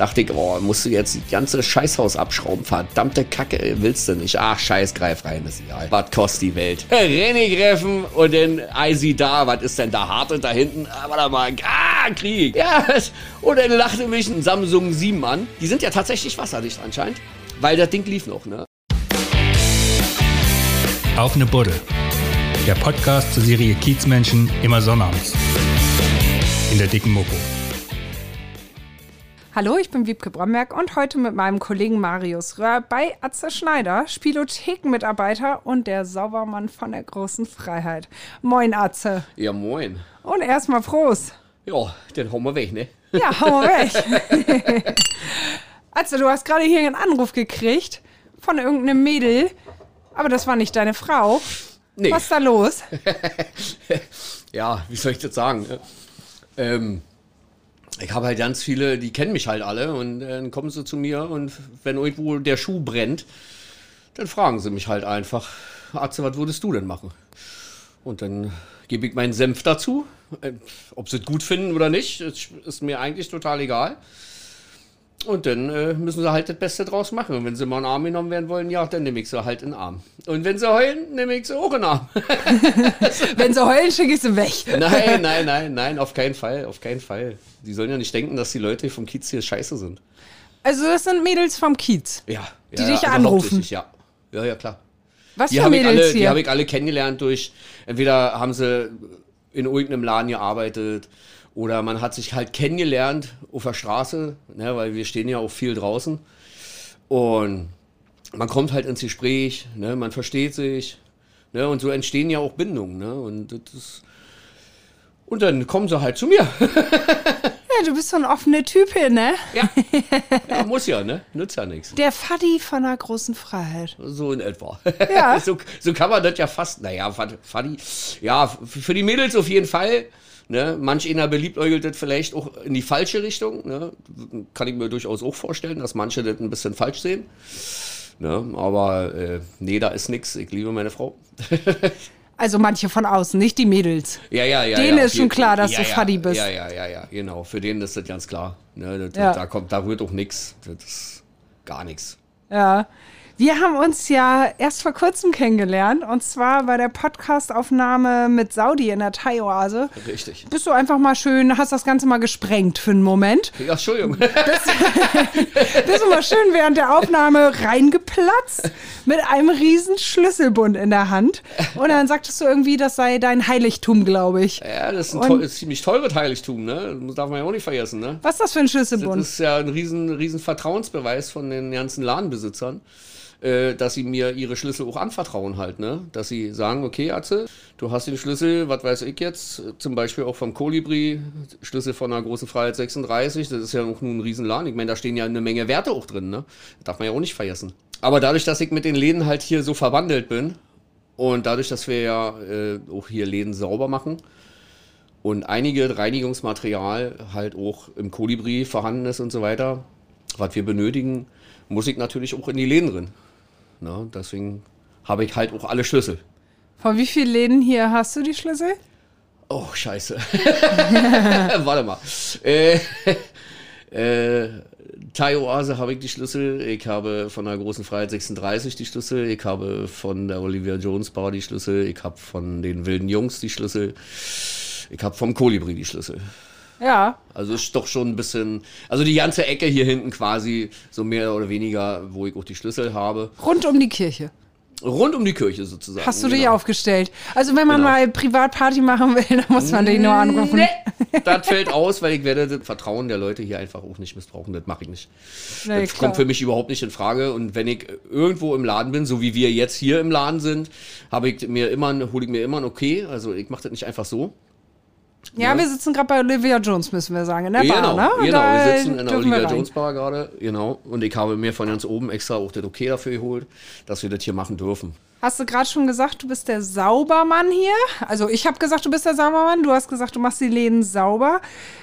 Dachte ich, oh, musst du jetzt das ganze Scheißhaus abschrauben. Verdammte Kacke, willst du nicht. Ach, scheiß, greif rein, ist egal. Was kostet die Welt? René greffen und dann Eisi da. Was ist denn da hart und da hinten? Ah, warte mal, ah, Krieg. Ja, und dann lachte mich ein Samsung 7 an. Die sind ja tatsächlich wasserdicht anscheinend, weil das Ding lief noch, ne? Auf ne Buddel. Der Podcast zur Serie Kiezmenschen immer sonnabends. In der dicken Mopo. Hallo, ich bin Wiebke Bromberg und heute mit meinem Kollegen Marius Röhr bei Atze Schneider, Spielothekenmitarbeiter und der Saubermann von der großen Freiheit. Moin, Atze. Ja, moin. Und erstmal Prost. Ja, den hauen wir weg, ne? Ja, hauen wir weg. Atze, du hast gerade hier einen Anruf gekriegt von irgendeinem Mädel, aber das war nicht deine Frau. Nee. Was ist da los? ja, wie soll ich das sagen? Ähm, ich habe halt ganz viele, die kennen mich halt alle und dann kommen sie zu mir und wenn irgendwo der Schuh brennt, dann fragen sie mich halt einfach, Arze, was würdest du denn machen? Und dann gebe ich meinen Senf dazu. Äh, Ob sie es gut finden oder nicht, ist mir eigentlich total egal. Und dann äh, müssen sie halt das Beste draus machen. Und wenn sie mal in den Arm genommen werden wollen, ja, dann nehme ich sie halt in den Arm. Und wenn sie heulen, nehme ich sie auch in den Arm. Wenn sie heulen, schicke ich sie weg. nein, nein, nein, nein, auf keinen Fall, auf keinen Fall. Die sollen ja nicht denken, dass die Leute vom Kiez hier scheiße sind. Also, das sind Mädels vom Kiez. Ja. Die ja, dich ja, also anrufen. Ja. ja, ja, klar. Was Die für habe Mädels alle, die hier? hab ich alle kennengelernt durch, entweder haben sie in irgendeinem Laden gearbeitet oder man hat sich halt kennengelernt auf der Straße, ne, weil wir stehen ja auch viel draußen. Und man kommt halt ins Gespräch, ne, man versteht sich. Ne, und so entstehen ja auch Bindungen. Ne, und, das ist, und dann kommen sie halt zu mir. ja, du bist so ein offener Typ hier, ne? Ja, ja muss ja, ne? Nützt ja nichts. Der Faddy von der großen Freiheit. So in etwa. Ja. so, so kann man das ja fast, naja, Fad- Faddy, ja, für die Mädels auf jeden Fall. Ne? Manch einer beliebäugelt das vielleicht auch in die falsche Richtung. Ne? Kann ich mir durchaus auch vorstellen, dass manche das ein bisschen falsch sehen. Ne? Aber äh, nee, da ist nix. Ich liebe meine Frau. Also manche von außen, nicht die Mädels. Ja, ja, ja. Denen ja, ist schon klar, dass ja, du ja, Faddy bist. Ja, ja, ja, ja, genau. Für den ist das ganz klar. Ne? Das, Ja. Da kommt, da rührt auch nix. Das ist gar nichts. Ja. Wir haben uns ja erst vor kurzem kennengelernt und zwar bei der Podcastaufnahme mit Saudi in der Thai-Oase. Richtig. Bist du einfach mal schön, hast das Ganze mal gesprengt für einen Moment. Ja, Entschuldigung. Bist du mal schön während der Aufnahme reingeplatzt mit einem riesen Schlüsselbund in der Hand. Und dann sagtest du irgendwie, das sei dein Heiligtum, glaube ich. Ja, das ist ein Und- teu- ist ziemlich teures Heiligtum, ne? Das darf man ja auch nicht vergessen, ne? Was ist das für ein Das Schlüsselbund? ist ja ein riesen, riesen Vertrauensbeweis von den ganzen Ladenbesitzern, äh, dass sie mir ihre Schlüssel auch anvertrauen halt, ne? Dass sie sagen, okay, Atze, du hast den Schlüssel, was weiß ich jetzt, zum Beispiel auch vom Kolibri, Schlüssel von der großen Freiheit 36, das ist ja auch nur ein riesen Laden. Ich meine, da stehen ja eine Menge Werte auch drin, ne? Darf man ja auch nicht vergessen. Aber dadurch, dass ich mit den Läden halt hier so verwandelt bin und dadurch, dass wir ja äh, auch hier Läden sauber machen, und einige Reinigungsmaterial halt auch im Kolibri vorhanden ist und so weiter, was wir benötigen, muss ich natürlich auch in die Läden drin. Na, deswegen habe ich halt auch alle Schlüssel. Von wie vielen Läden hier hast du die Schlüssel? Oh, scheiße. Warte mal. Äh, äh, Thai Oase habe ich die Schlüssel. Ich habe von der Großen Freiheit 36 die Schlüssel. Ich habe von der Olivia Jones Bar die Schlüssel. Ich habe von den Wilden Jungs die Schlüssel. Ich habe vom Kolibri die Schlüssel. Ja. Also ist doch schon ein bisschen, also die ganze Ecke hier hinten quasi so mehr oder weniger, wo ich auch die Schlüssel habe. Rund um die Kirche. Rund um die Kirche sozusagen. Hast du dich genau. aufgestellt? Also wenn man Genau. mal Privatparty machen will, dann muss man dich nur anrufen. Nee, das fällt aus, weil ich werde das Vertrauen der Leute hier einfach auch nicht missbrauchen. Das mache ich nicht. Nee, das klar. kommt für mich überhaupt nicht in Frage. Und wenn ich irgendwo im Laden bin, so wie wir jetzt hier im Laden sind, habe ich mir immer, hole ich mir immer ein Okay. Also ich mache das nicht einfach so. Ja, wir sitzen gerade bei Olivia Jones, müssen wir sagen, in der genau, Bar, ne? Genau. da Wir sitzen in der Olivia. Jones Bar gerade, genau. Und ich habe mir von ganz oben extra auch das Okay dafür geholt, dass wir das hier machen dürfen. Hast du gerade schon gesagt, du bist der Saubermann hier? Also ich habe gesagt, du bist der Saubermann. Du hast gesagt, du machst die Läden sauber.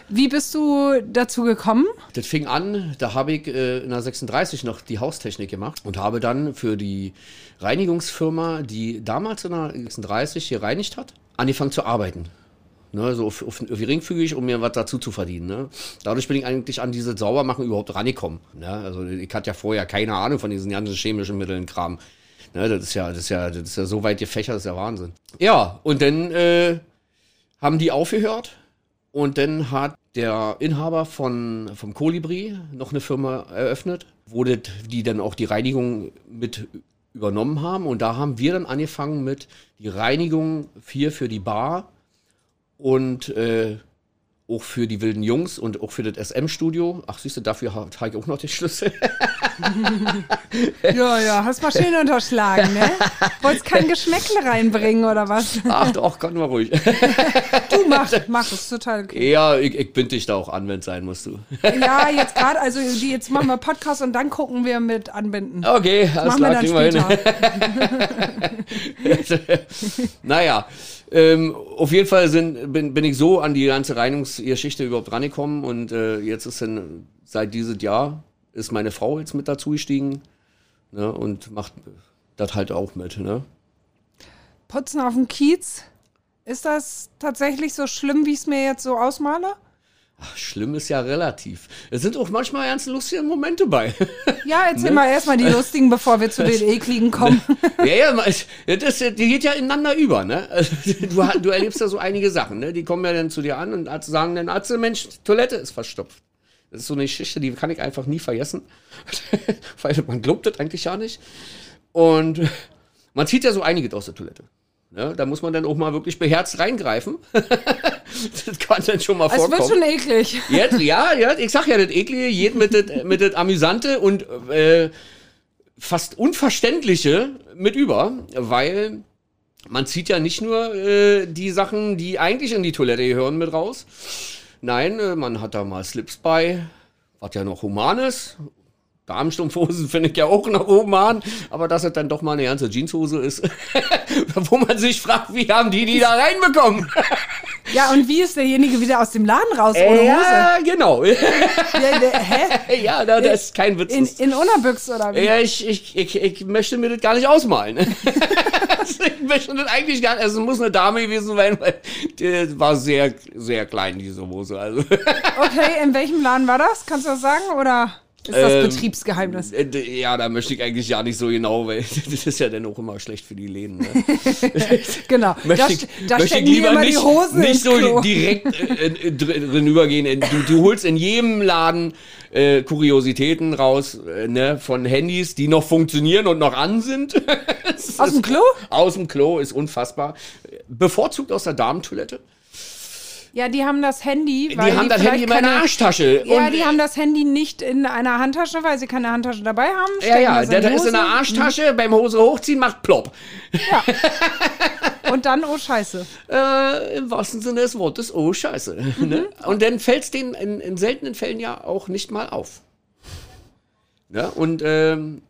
Wie bist du dazu gekommen? Das fing an, da habe ich äh, in der 36 noch die Haustechnik gemacht und habe dann für die Reinigungsfirma, die damals in der 36 hier reinigt hat, angefangen zu arbeiten. Ne, so auf, auf, auf geringfügig, um mir was dazu zu verdienen. Ne? Dadurch bin ich eigentlich an diese Saubermachen überhaupt rangekommen. Ne? Also ich hatte ja vorher keine Ahnung von diesen ganzen chemischen Mitteln, Kram. Ne, das ist ja, das ist ja, das ist ja so weit gefächert, das ist ja Wahnsinn. Ja, und dann äh, haben die aufgehört und dann hat der Inhaber von, vom Kolibri noch eine Firma eröffnet, wo das, die dann auch die Reinigung mit übernommen haben. Und da haben wir dann angefangen mit die Reinigung hier für die Bar und äh, auch für die wilden Jungs und auch für das SM-Studio. Ach, siehst du, dafür habe ich auch noch den Schlüssel. ja, ja, hast mal schön unterschlagen, ne? Wolltest kein Geschmäckle reinbringen oder was? Ach doch, kann mal ruhig. du mach, mach es total okay. Ja, ich, ich bind dich da auch an, wenn es sein muss, du. ja, jetzt gerade, also jetzt machen wir Podcast und dann gucken wir mit Anbinden. Okay, alles klar, kriegen wir hin. naja. Ähm, auf jeden Fall sind, bin, bin ich so an die ganze Reinigungsgeschichte überhaupt rangekommen und äh, jetzt ist dann seit diesem Jahr ist meine Frau jetzt mit dazu gestiegen ne, und macht das halt auch mit. Ne? Putzen auf dem Kiez, ist das tatsächlich so schlimm, wie ich es mir jetzt so ausmale? Ach, schlimm ist ja relativ. Es sind auch manchmal ganz lustige Momente bei. Ja, erzähl ne? mal erstmal die lustigen, bevor wir zu den ekligen kommen. ja, ja, das, die geht ja ineinander über, ne? Du, du erlebst ja so einige Sachen, ne? Die kommen ja dann zu dir an und sagen dann, Arzt, Mensch, Toilette ist verstopft. Das ist so eine Geschichte, die kann ich einfach nie vergessen. Weil man glaubt das eigentlich ja nicht. Und man zieht ja so einiges aus der Toilette. Ja, da muss man dann auch mal wirklich beherzt reingreifen. das kann dann schon mal vorkommen. Es wird schon eklig. Jetzt, ja, ja, ich sag ja, das Eklige geht mit das, mit das Amüsante und äh, fast Unverständliche mit über, weil man zieht ja nicht nur äh, die Sachen, die eigentlich in die Toilette gehören, mit raus. Nein, äh, man hat da mal Slips bei, was ja noch humanes Damenstrumpfhosen finde ich ja auch noch oben an, aber dass es dann doch mal eine ganze Jeanshose ist, wo man sich fragt, wie haben die die da reinbekommen? ja, und wie ist derjenige wieder aus dem Laden raus ohne ja, Hose? Ja, genau. ja, hä? ja da, das ist kein Witz. In, in Unterbüchs oder wie? Ja, ich, ich, ich, ich möchte mir das gar nicht ausmalen. ich möchte das eigentlich gar nicht, also es muss eine Dame gewesen sein, weil die war sehr, sehr klein, diese Hose. Also. okay, in welchem Laden war das? Kannst du das sagen, oder? Ist das ähm, Betriebsgeheimnis? Äh, ja, da möchte ich eigentlich ja nicht so genau, weil das ist ja dann auch immer schlecht für die Läden. Ne? genau. möchte ich, da möchte ich lieber nicht, die Hosen nicht so Klo. direkt äh, äh drin übergehen. Du, du, holst in jedem Laden äh, Kuriositäten raus äh, ne, von Handys, die noch funktionieren und noch an sind. aus dem Klo? Aus dem Klo ist unfassbar. Bevorzugt aus der Damentoilette. Ja, die haben das Handy. die haben das Handy in meiner Arschtasche. Ja, die haben das Handy nicht in einer Handtasche, weil sie keine Handtasche dabei haben. Ja, ja, der, der ist in der Arschtasche, mhm. beim Hose hochziehen macht plopp. Ja. Und dann, oh Scheiße. Äh, Im wahrsten Sinne des Wortes, oh Scheiße. Mhm. Ne? Und dann fällt es denen in, in, seltenen Fällen ja auch nicht mal auf. Ja, und ähm,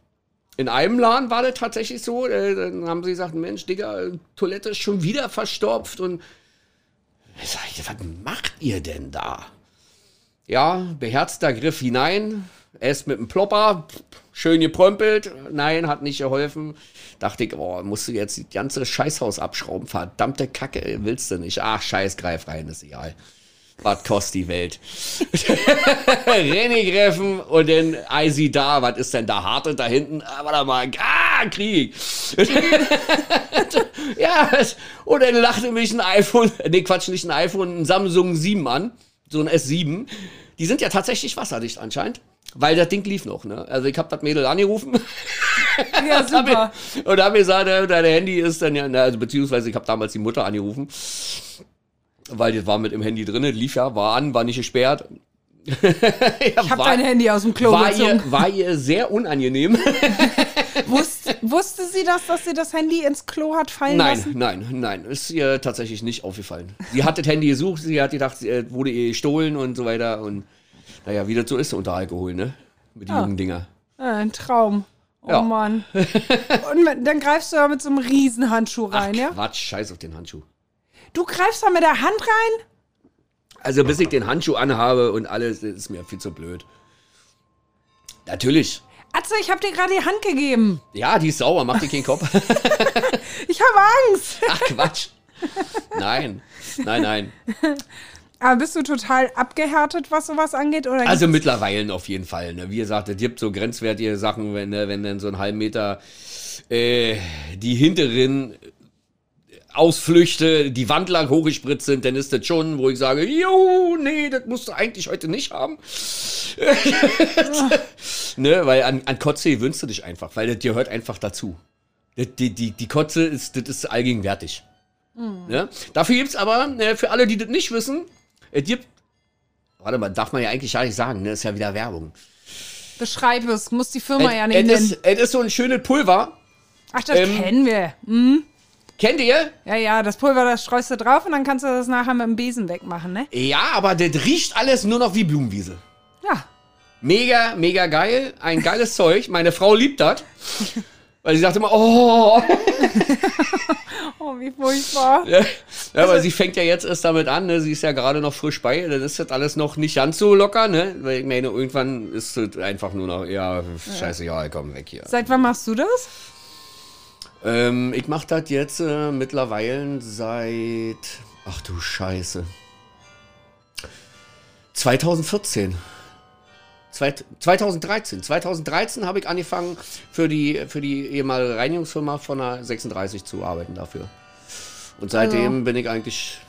in einem Laden war das tatsächlich so, äh, dann haben sie gesagt, Mensch, Digga, Toilette ist schon wieder verstopft und Sag ich, was macht ihr denn da? Ja, beherzter Griff hinein, erst mit dem Plopper, schön geprömpelt. Nein, hat nicht geholfen. Dachte ich, oh, musst du jetzt das ganze Scheißhaus abschrauben. Verdammte Kacke, willst du nicht. Ach, scheiß, greif rein, ist egal. Was kostet die Welt? René greffen und dann Eisi da. Was ist denn da hart da hinten? Ah, warte mal. Ah, Krieg. ja, und dann lachte mich ein iPhone, nee, Quatsch, nicht ein iPhone, ein Samsung 7 an. So ein S7. Die sind ja tatsächlich wasserdicht anscheinend. Weil das Ding lief noch, ne? Also ich hab das Mädel angerufen. Ja, super. und hab mir gesagt, dein Handy ist dann ja, also beziehungsweise ich habe damals die Mutter angerufen weil das war mit im Handy drin, lief ja, war an, war nicht gesperrt. ja, ich habe dein Handy aus dem Klo war gezogen. Ihr, war ihr sehr unangenehm. Wusste, wusste sie das, dass sie das Handy ins Klo hat fallen nein, lassen? Nein, nein, nein, ist ihr tatsächlich nicht aufgefallen. Sie hat das Handy gesucht, sie hat gedacht, es wurde ihr gestohlen und so weiter und naja, wie das so ist unter Alkohol, ne? Mit den ah. jungen Dinger. Ah, ein Traum. Oh ja. Mann. und dann greifst du ja mit so einem Riesenhandschuh rein, Ach, ja? Quatsch, scheiß auf den Handschuh. Du greifst da mit der Hand rein? Also bis ich den Handschuh anhabe und alles, ist mir viel zu blöd. Natürlich. Atze, ich hab dir gerade die Hand gegeben. Ja, die ist sauer, mach dir keinen Kopf. ich habe Angst. Ach Quatsch. Nein, nein, nein. Aber bist du total abgehärtet, was sowas angeht? Oder Also mittlerweile auf jeden Fall. Ne? Wie gesagt, es gibt so grenzwertige Sachen, wenn, ne, wenn dann so einen halben Meter äh, die hinteren Ausflüchte, die Wand lang hochgespritzt sind, dann ist das schon, wo ich sage, jo, nee, das musst du eigentlich heute nicht haben. ne, weil an, an Kotze gewöhnst du dich einfach, weil das gehört einfach dazu. Die, die, die Kotze ist, das ist allgegenwärtig. Ne? Dafür gibt's aber, ne, für alle, die das nicht wissen, es gibt, warte mal, darf man ja eigentlich gar nicht sagen, ne, ist ja wieder Werbung. beschreib es, muss die Firma ja Es nicht nennen. ist, es ist so ein schönes Pulver. Ach, das ähm, kennen wir. Kennt ihr? Ja, ja, das Pulver, das streust du drauf und dann kannst du das nachher mit dem Besen wegmachen, ne? Ja, aber das riecht alles nur noch wie Blumenwiese. Ja. Mega, mega geil. Ein geiles Zeug. Meine Frau liebt das. Weil sie sagt immer, oh. Oh, wie furchtbar. Ja, aber sie fängt ja jetzt erst damit an, ne? sie ist ja gerade noch frisch bei, dann ist das alles noch nicht ganz so locker, ne? Weil ich meine, irgendwann ist es einfach nur noch, ja, scheiße, ja, komm weg hier. Seit wann machst du das? Ähm, ich mache das jetzt äh, mittlerweile seit, ach du Scheiße, 2014. Zweit- 2013. 2013 habe ich angefangen, für die, für die ehemalige Reinigungsfirma von der 36 zu arbeiten dafür. Und seitdem bin ich eigentlich,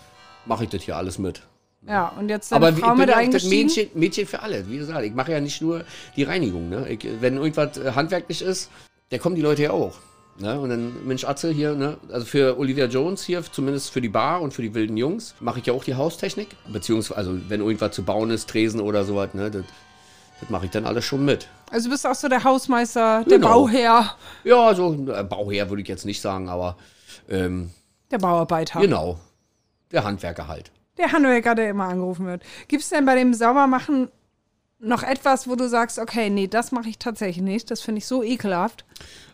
mache ich das hier alles mit. Ja, und jetzt deine Aber wie- Frau ich bin mit ja das? Mädchen, Mädchen für alle. Wie gesagt, ich mache ja nicht nur die Reinigung. Ne? Ich, wenn irgendwas äh, handwerklich ist, dann kommen die Leute ja auch. Ne? Und dann, Mensch Atze hier, ne? also für Olivia Jones hier, zumindest für die Bar und für die wilden Jungs, mache ich ja auch die Haustechnik. Beziehungsweise, also wenn irgendwas zu bauen ist, Tresen oder sowas, ne? das, das mache ich dann alles schon mit. Also du bist auch so der Hausmeister, der Genau. Bauherr, Ja, so äh, Bauherr würde ich jetzt nicht sagen, aber ähm, der Bauarbeiter. genau, der Handwerker halt. Der Handwerker, der immer angerufen wird. Gibt es denn bei dem Saubermachen noch etwas, wo du sagst, okay, nee, das mache ich tatsächlich nicht. Das finde ich so ekelhaft.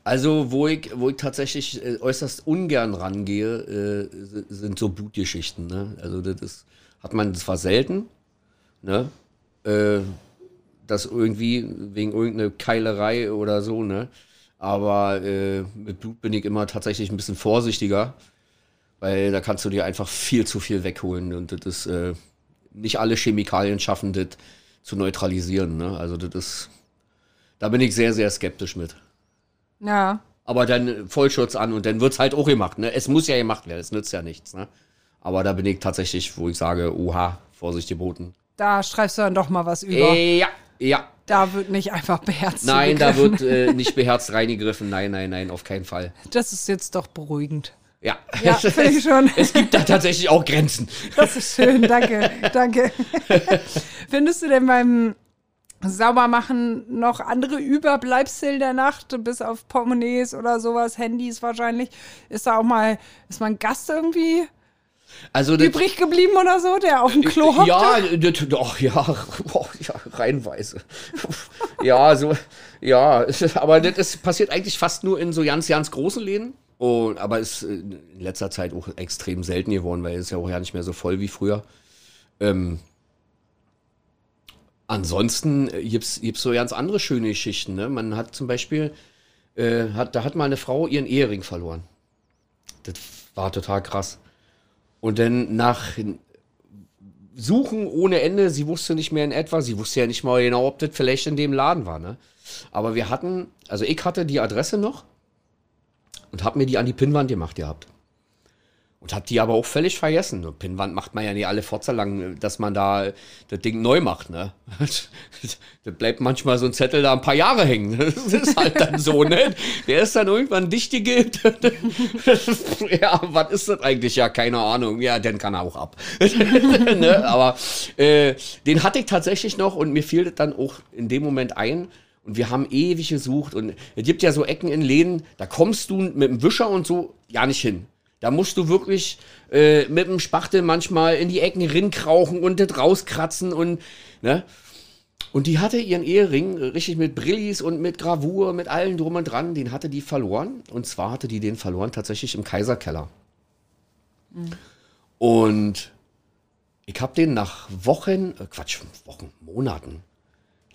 Also, wo ich, wo ich tatsächlich äh, äußerst ungern rangehe, äh, sind so Blutgeschichten. Ne? Also, das hat man zwar selten, ne? Äh, das irgendwie wegen irgendeiner Keilerei oder so, ne? Aber äh, mit Blut bin ich immer tatsächlich ein bisschen vorsichtiger, weil da kannst du dir einfach viel zu viel wegholen und das ist, äh, nicht alle Chemikalien schaffen, das zu neutralisieren. Ne? Also, das ist, da bin ich sehr, sehr skeptisch mit. Ja. Aber dann Vollschutz an und dann wird's halt auch gemacht. Ne? Es muss ja gemacht werden, es nützt ja nichts. Ne? Aber da bin ich tatsächlich, wo ich sage, oha, Vorsicht geboten. Da schreibst du dann doch mal was über. Äh, ja, ja. Da wird nicht einfach beherzt. Nein, da wird äh, nicht beherzt reingegriffen. Nein, nein, nein, auf keinen Fall. Das ist jetzt doch beruhigend. Ja, Ja, finde ich schon. es gibt da tatsächlich auch Grenzen. Das ist schön, danke, danke. Findest du denn beim Saubermachen noch andere Überbleibsel der Nacht, bis auf Portemonnaies oder sowas, Handys wahrscheinlich? Ist da auch mal, ist mal ein Gast irgendwie Also übrig geblieben oder so, der auf dem Klo hockt? Ja, das, doch, ja, oh, ja, reihenweise. ja, so, ja, aber das passiert eigentlich fast nur in so ganz, ganz großen Läden. Und, aber ist in letzter Zeit auch extrem selten geworden, weil es ja auch ja nicht mehr so voll wie früher. Ähm, ansonsten äh, gibt's, gibt's so ganz andere schöne Geschichten. Ne? Man hat zum Beispiel, äh, hat, da hat mal eine Frau ihren Ehering verloren. Das war total krass. Und dann nach Suchen ohne Ende, sie wusste nicht mehr in etwa, sie wusste ja nicht mal genau, ob das vielleicht in dem Laden war, ne? Aber wir hatten, also ich hatte die Adresse noch und hab mir die an die Pinnwand gemacht gehabt. Und hab die aber auch völlig vergessen. Eine Pinnwand macht man ja nicht alle Forza lang, dass man da das Ding neu macht, ne? Da bleibt manchmal so ein Zettel da ein paar Jahre hängen. Das ist halt dann so, ne? Der ist dann irgendwann dicht gegeben. ja, was ist das eigentlich? Ja, keine Ahnung. Ja, dann kann er auch ab. ne? Aber äh, den hatte ich tatsächlich noch und mir fiel das dann auch in dem Moment ein. Und wir haben ewig gesucht und es gibt ja so Ecken in Läden, da kommst du mit dem Wischer und so ja nicht hin. Da musst du wirklich äh, mit dem Spachtel manchmal in die Ecken rinkrauchen und das rauskratzen und, ne? Und die hatte ihren Ehering richtig mit Brillis und mit Gravur, mit allen drum und dran, den hatte die verloren. Und zwar hatte die den verloren tatsächlich im Kaiserkeller. Und ich habe den nach Wochen, äh, Quatsch, Wochen, Monaten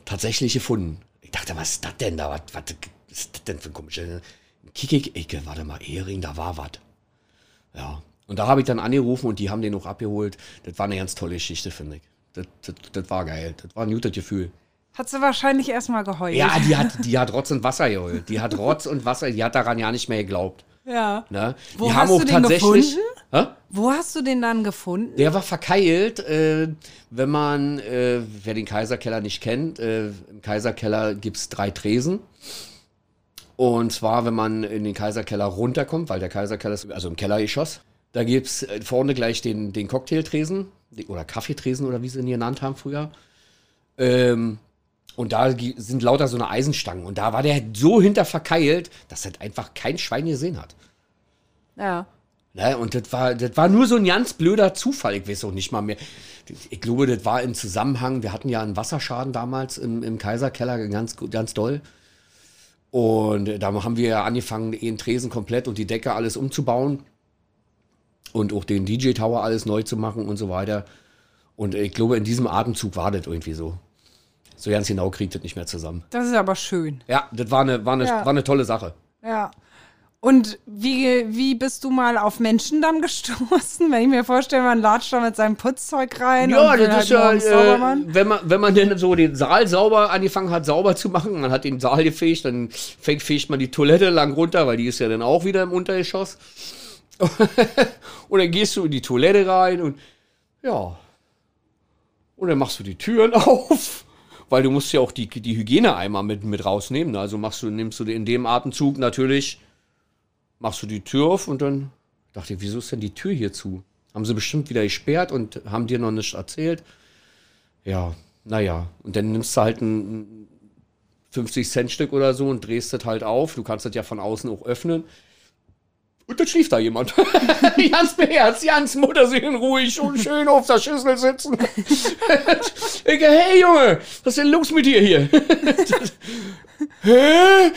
tatsächlich gefunden. Ich dachte, was ist das denn da? Was, was ist das denn für ein komischer? Ich, warte mal, Ehering, da war was. Ja. Und da habe ich dann angerufen und die haben den auch abgeholt. Das war eine ganz tolle Geschichte, finde ich. Das, das, das war geil. Das war ein gutes Gefühl. Hat sie wahrscheinlich erstmal geheult. Ja, die hat, die hat Rotz und Wasser geheult. Die hat Rotz und Wasser, die hat daran ja nicht mehr geglaubt. Ja. Ne? Wo die hast du den gefunden? Hä? Wo hast du den dann gefunden? Der war verkeilt, äh, wenn man, äh, wer den Kaiserkeller nicht kennt, äh, im Kaiserkeller gibt es drei Tresen. Und zwar, wenn man in den Kaiserkeller runterkommt, weil der Kaiserkeller ist also im Kellergeschoss, da gibt es vorne gleich den, den Cocktailtresen oder Kaffeetresen oder wie sie ihn genannt haben früher. Ähm, und da sind lauter so eine Eisenstangen. Und da war der so hinter verkeilt, dass das einfach kein Schwein gesehen hat. Ja. Ne? Und das war, das war nur so ein ganz blöder Zufall. Ich weiß auch nicht mal mehr. Ich glaube, das war im Zusammenhang. Wir hatten ja einen Wasserschaden damals im, im Kaiserkeller, ganz, ganz doll. Und da haben wir ja angefangen, den Tresen komplett und die Decke alles umzubauen. Und auch den DJ-Tower alles neu zu machen und so weiter. Und ich glaube, in diesem Atemzug war das irgendwie so. So ganz genau kriegt das nicht mehr zusammen. Das ist aber schön. Ja, das war eine, war eine, Ja. war eine tolle Sache. Ja. Und wie, wie bist du mal auf Menschen dann gestoßen? Wenn ich mir vorstelle, man latscht da mit seinem Putzzeug rein Ja, das halt ist ja, äh, wenn man, wenn man denn so den Saal sauber angefangen hat, sauber zu machen, man hat den Saal gefegt, dann fegt, fegt man die Toilette lang runter, weil die ist ja dann auch wieder im Untergeschoss. und dann gehst du in die Toilette rein und ja. Und dann machst du die Türen auf, weil du musst ja auch die, die Hygieneeimer mit, mit rausnehmen. ne? Also machst du, nimmst du in dem Atemzug natürlich, machst du die Tür auf und dann dachte ich, wieso ist denn die Tür hier zu? Haben sie bestimmt wieder gesperrt und haben dir noch nichts erzählt. Ja, naja. Und dann nimmst du halt ein 50-Cent-Stück oder so und drehst das halt auf. Du kannst das ja von außen auch öffnen. Und dann schlief da jemand. ganz beherzt, ganz Mutterseelen ruhig und schön auf der Schüssel sitzen. ich, hey Junge, was ist denn los mit dir hier? Hä?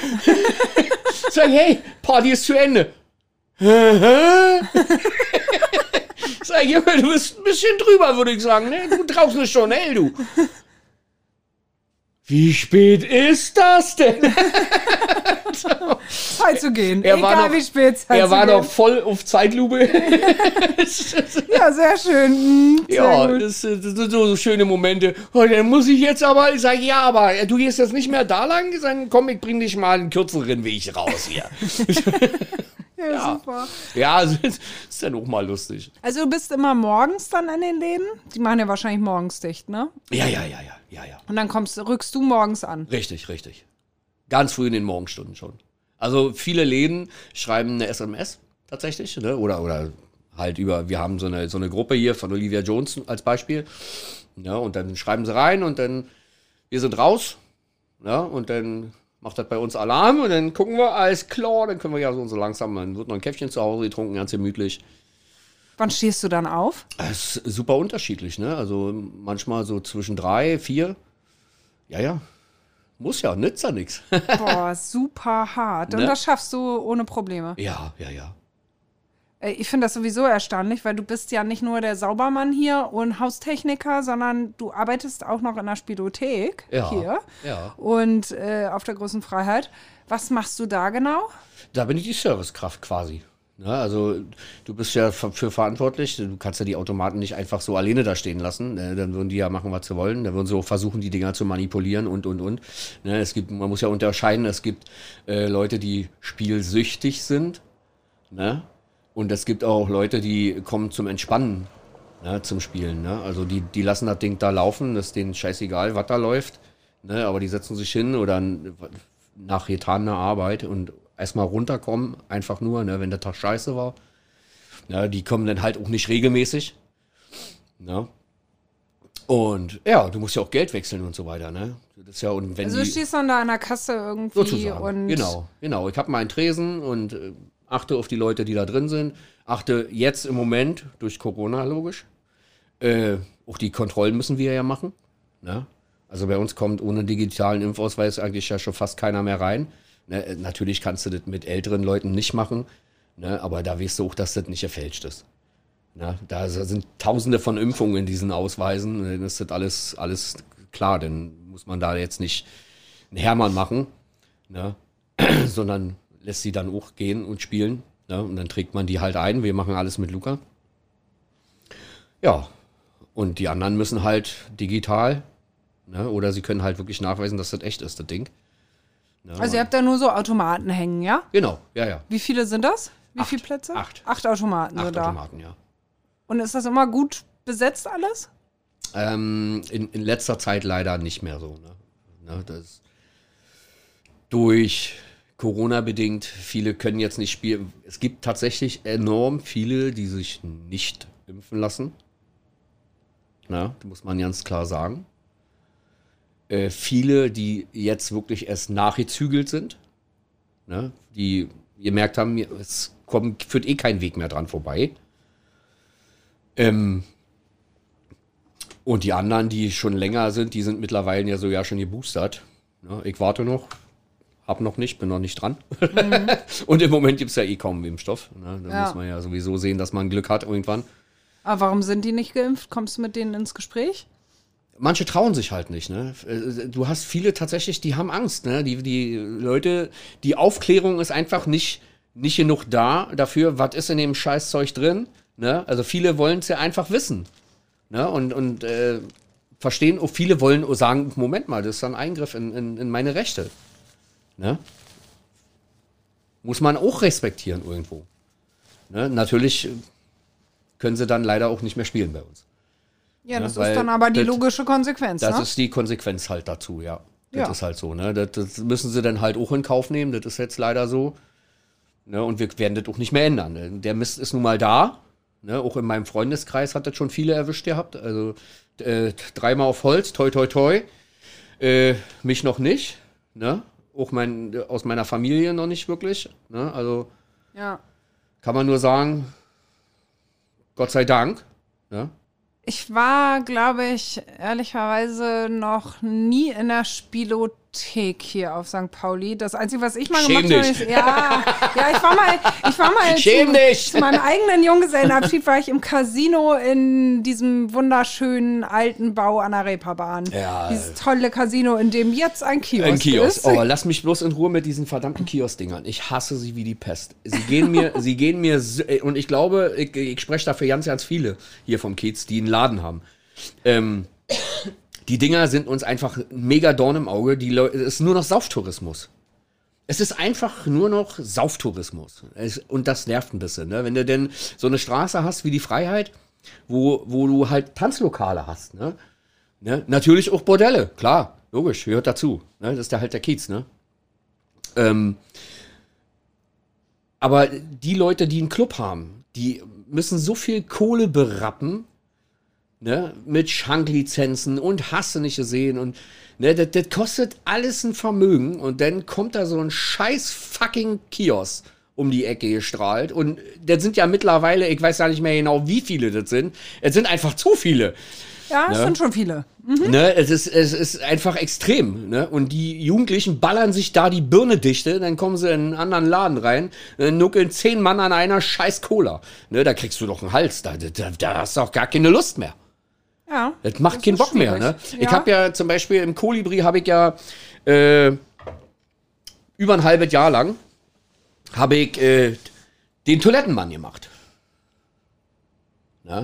Sag, hey, Party ist zu Ende. Sag, Junge, du bist ein bisschen drüber, würde ich sagen. Ne? Du traust nicht schon, ey, du. Wie spät ist das denn? Zeit zu gehen. Er Egal war noch- wie spät Zeit er war gehen. noch voll auf Zeitlupe. Ja, sehr schön. Mm, sehr ja, gut. das, das sind so, so schöne Momente. Oh, dann muss ich jetzt aber, ich sage, ja, aber du gehst jetzt nicht mehr da lang, dann komm, ich bring dich mal einen kürzeren Weg raus hier. ja, super. ja, also, das ist dann auch mal lustig. Also du bist immer morgens dann in den Läden? Die machen ja wahrscheinlich morgens dicht, ne? Ja, ja, ja, ja, ja, ja. Und dann kommst, rückst du morgens an. Richtig, richtig. Ganz früh in den Morgenstunden schon. Also viele Läden schreiben eine SMS tatsächlich, ne? Oder, oder halt über, wir haben so eine, so eine Gruppe hier von Olivia Jones als Beispiel. Ja, und dann schreiben sie rein und dann, wir sind raus. Ja, und dann macht das bei uns Alarm und dann gucken wir, alles klar, dann können wir ja so, so langsam, dann wird noch ein Käffchen zu Hause getrunken, ganz gemütlich. Wann stehst du dann auf? Das ist super unterschiedlich, ne? Also manchmal so zwischen drei, vier. Ja, ja. Muss ja, nützt ja nichts. Boah, super hart. Und Ne? das schaffst du ohne Probleme. Ja, ja, ja. Ich finde das sowieso erstaunlich, weil du bist ja nicht nur der Saubermann hier und Haustechniker, sondern du arbeitest auch noch in der Spielothek Ja, hier ja. und äh, auf der großen Freiheit. Was machst du da genau? Da bin ich die Servicekraft quasi. Ja, also du bist ja für, verantwortlich. Du kannst ja die Automaten nicht einfach so alleine da stehen lassen. Ne? Dann würden die ja machen, was sie wollen. Dann würden sie auch versuchen, die Dinger zu manipulieren und und und. Ne? Es gibt, man muss ja unterscheiden. Es gibt äh, Leute, die spielsüchtig sind. Ne? Und es gibt auch Leute, die kommen zum Entspannen, ne? zum Spielen. Ne? Also die, die lassen das Ding da laufen. Das ist denen scheißegal, was da läuft. Ne? Aber die setzen sich hin oder nach getaner Arbeit und erstmal runterkommen, einfach nur, ne, wenn der Tag scheiße war. Ja, die kommen dann halt auch nicht regelmäßig. Ne? Und ja, du musst ja auch Geld wechseln und so weiter, ne? Das ist ja, und wenn Also du die, stehst dann da an der Kasse irgendwie sozusagen. und Genau, genau. Ich habe meinen Tresen und äh, achte auf die Leute, die da drin sind. Achte jetzt im Moment, durch Corona logisch, äh, auch die Kontrollen müssen wir ja machen. Ne? Also bei uns kommt ohne digitalen Impfausweis eigentlich ja schon fast keiner mehr rein. Ne? äh, Natürlich kannst du das mit älteren Leuten nicht machen, ne? aber da weißt du auch, dass das nicht gefälscht ist. Ne? Da sind tausende von Impfungen in diesen Ausweisen, dann ist das alles, alles klar, dann muss man da jetzt nicht einen Hermann machen, ne? sondern lässt sie dann auch gehen und spielen. Ne? Und dann trägt man die halt ein. Wir machen alles mit Luca. Ja, und die anderen müssen halt digital, ne? oder sie können halt wirklich nachweisen, dass das echt ist, das Ding. Ne? Also ihr habt da nur so Automaten hängen, ja? Genau, ja, ja. Wie viele sind das? Wie Acht. viele Plätze? Acht. Acht Automaten Acht sind da. Automaten, ja. Und ist das immer gut besetzt alles? Ähm, in, in letzter Zeit leider nicht mehr so. Ne? Ne, das durch Corona bedingt, viele können jetzt nicht spielen. Es gibt tatsächlich enorm viele, die sich nicht impfen lassen. Na, das muss man ganz klar sagen. Äh, viele, die jetzt wirklich erst nachgezügelt sind, ne? die gemerkt haben, es kommt, führt eh kein Weg mehr dran vorbei. Ähm, und die anderen, die schon länger sind, die sind mittlerweile ja sogar schon geboostert. Ja, ich warte noch, hab noch nicht, bin noch nicht dran. Und im Moment gibt es ja eh kaum Impfstoff. Ne? Da Ja. muss man ja sowieso sehen, dass man Glück hat irgendwann. Aber warum sind die nicht geimpft? Kommst du mit denen ins Gespräch? Manche trauen sich halt nicht. Ne? Äh, Du hast viele tatsächlich, die haben Angst. Ne? Die, die Leute, die Aufklärung ist einfach nicht, nicht genug da dafür, was ist in dem Scheißzeug drin. Ne? Also viele wollen es ja einfach wissen. Ne? Und, und äh, verstehen, auch viele wollen auch sagen, Moment mal, das ist ein Eingriff in, in, in meine Rechte. Ne? Muss man auch respektieren irgendwo. Ne? Natürlich können sie dann leider auch nicht mehr spielen bei uns. Ja, das weil ist dann aber die das- logische Konsequenz, Das ne? ist die Konsequenz halt dazu, ja. Das Ja. ist halt so, ne? Das, das müssen sie dann halt auch in Kauf nehmen, das ist jetzt leider so. Ne? Und wir werden das auch nicht mehr ändern. ne? Der Mist ist nun mal da. Ne? Auch in meinem Freundeskreis hat das schon viele erwischt gehabt. Also äh, dreimal auf Holz, toi toi toi. Äh, mich noch nicht. Ne? Auch mein, aus meiner Familie noch nicht wirklich. Ne? Also ja. kann man nur sagen, Gott sei Dank. Ne? Ich war, glaube ich, ehrlicherweise noch nie in der Spielothek hier auf St. Pauli. Das Einzige, was ich mal Schäm gemacht habe, ist, ja, ja, ich war mal, ich war mal Schäm zu, dich. zu meinem eigenen Junggesellenabschied war ich im Casino in diesem wunderschönen alten Bau an der Reeperbahn. Ja. Dieses tolle Casino, in dem jetzt ein Kiosk, Ein Kiosk. ist. Oh, lass mich bloß in Ruhe mit diesen verdammten Kiosk-Dingern. Ich hasse sie wie die Pest. Sie gehen mir, sie gehen mir, äh, und ich glaube, ich, ich spreche dafür ganz, ganz viele hier vom Kiez, die einen Laden haben. Ähm, die Dinger sind uns einfach ein mega Dorn im Auge. Die Leu es ist nur noch Sauftourismus. Es ist einfach nur noch Sauftourismus. Es, und das nervt ein bisschen. Ne? Wenn du denn so eine Straße hast wie die Freiheit, wo, wo du halt Tanzlokale hast. Ne? Ne? Natürlich auch Bordelle, klar, logisch, gehört dazu. Ne? Das ist ja halt der Kiez, ne? Ähm, aber die Leute, die einen Club haben, die müssen so viel Kohle berappen, ne? Mit Schanklizenzen und hast du nicht gesehen und ne, das, das kostet alles ein Vermögen und dann kommt da so ein scheiß fucking Kiosk um die Ecke gestrahlt und das sind ja mittlerweile, ich weiß ja nicht mehr genau, wie viele das sind. Es sind einfach zu viele. Ja, es Ne? sind schon viele. Ne, es, ist, es ist einfach extrem. Ne? Und die Jugendlichen ballern sich da die Birne dichte, dann kommen sie in einen anderen Laden rein, dann nuckeln zehn Mann an einer scheiß Cola. Ne, da kriegst du doch einen Hals, da, da, da hast du auch gar keine Lust mehr. Ja. Das macht Das keinen Bock mehr. Ne? schwierig. Ich Ja. habe ja zum Beispiel im Kolibri habe ich ja äh, über ein halbes Jahr lang habe ich äh, den Toilettenmann gemacht.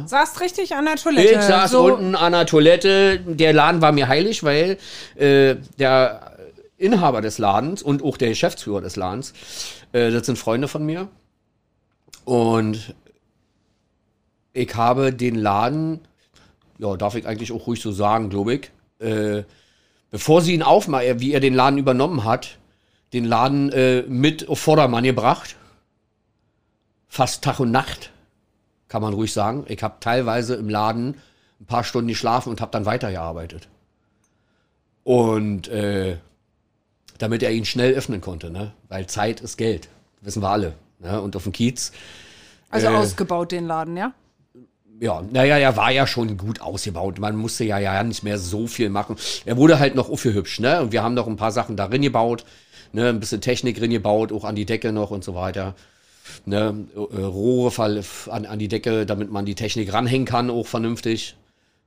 Saßt richtig an der Toilette. Ich saß so, unten an der Toilette. Der Laden war mir heilig, weil äh, der Inhaber des Ladens und auch der Geschäftsführer des Ladens, äh, das sind Freunde von mir. Und ich habe den Laden, ja, darf ich eigentlich auch ruhig so sagen, glaube ich, äh, bevor sie ihn aufmachen, wie er den Laden übernommen hat, den Laden äh, mit auf Vordermann gebracht. Fast Tag und Nacht kann man ruhig sagen. Ich habe teilweise im Laden ein paar Stunden geschlafen und habe dann weitergearbeitet. Und äh, damit er ihn schnell öffnen konnte, ne? weil Zeit ist Geld, wissen wir alle. Ne? Und auf dem Kiez, also äh, ausgebaut den Laden, ja? Ja, naja, er war ja schon gut ausgebaut. Man musste ja, ja nicht mehr so viel machen. Er wurde halt noch hübsch, ne? Und wir haben noch ein paar Sachen darin gebaut, ne? Ein bisschen Technik drin gebaut, auch an die Decke noch und so weiter. Ne? Äh, Rohre an, an die Decke, damit man die Technik ranhängen kann, auch vernünftig.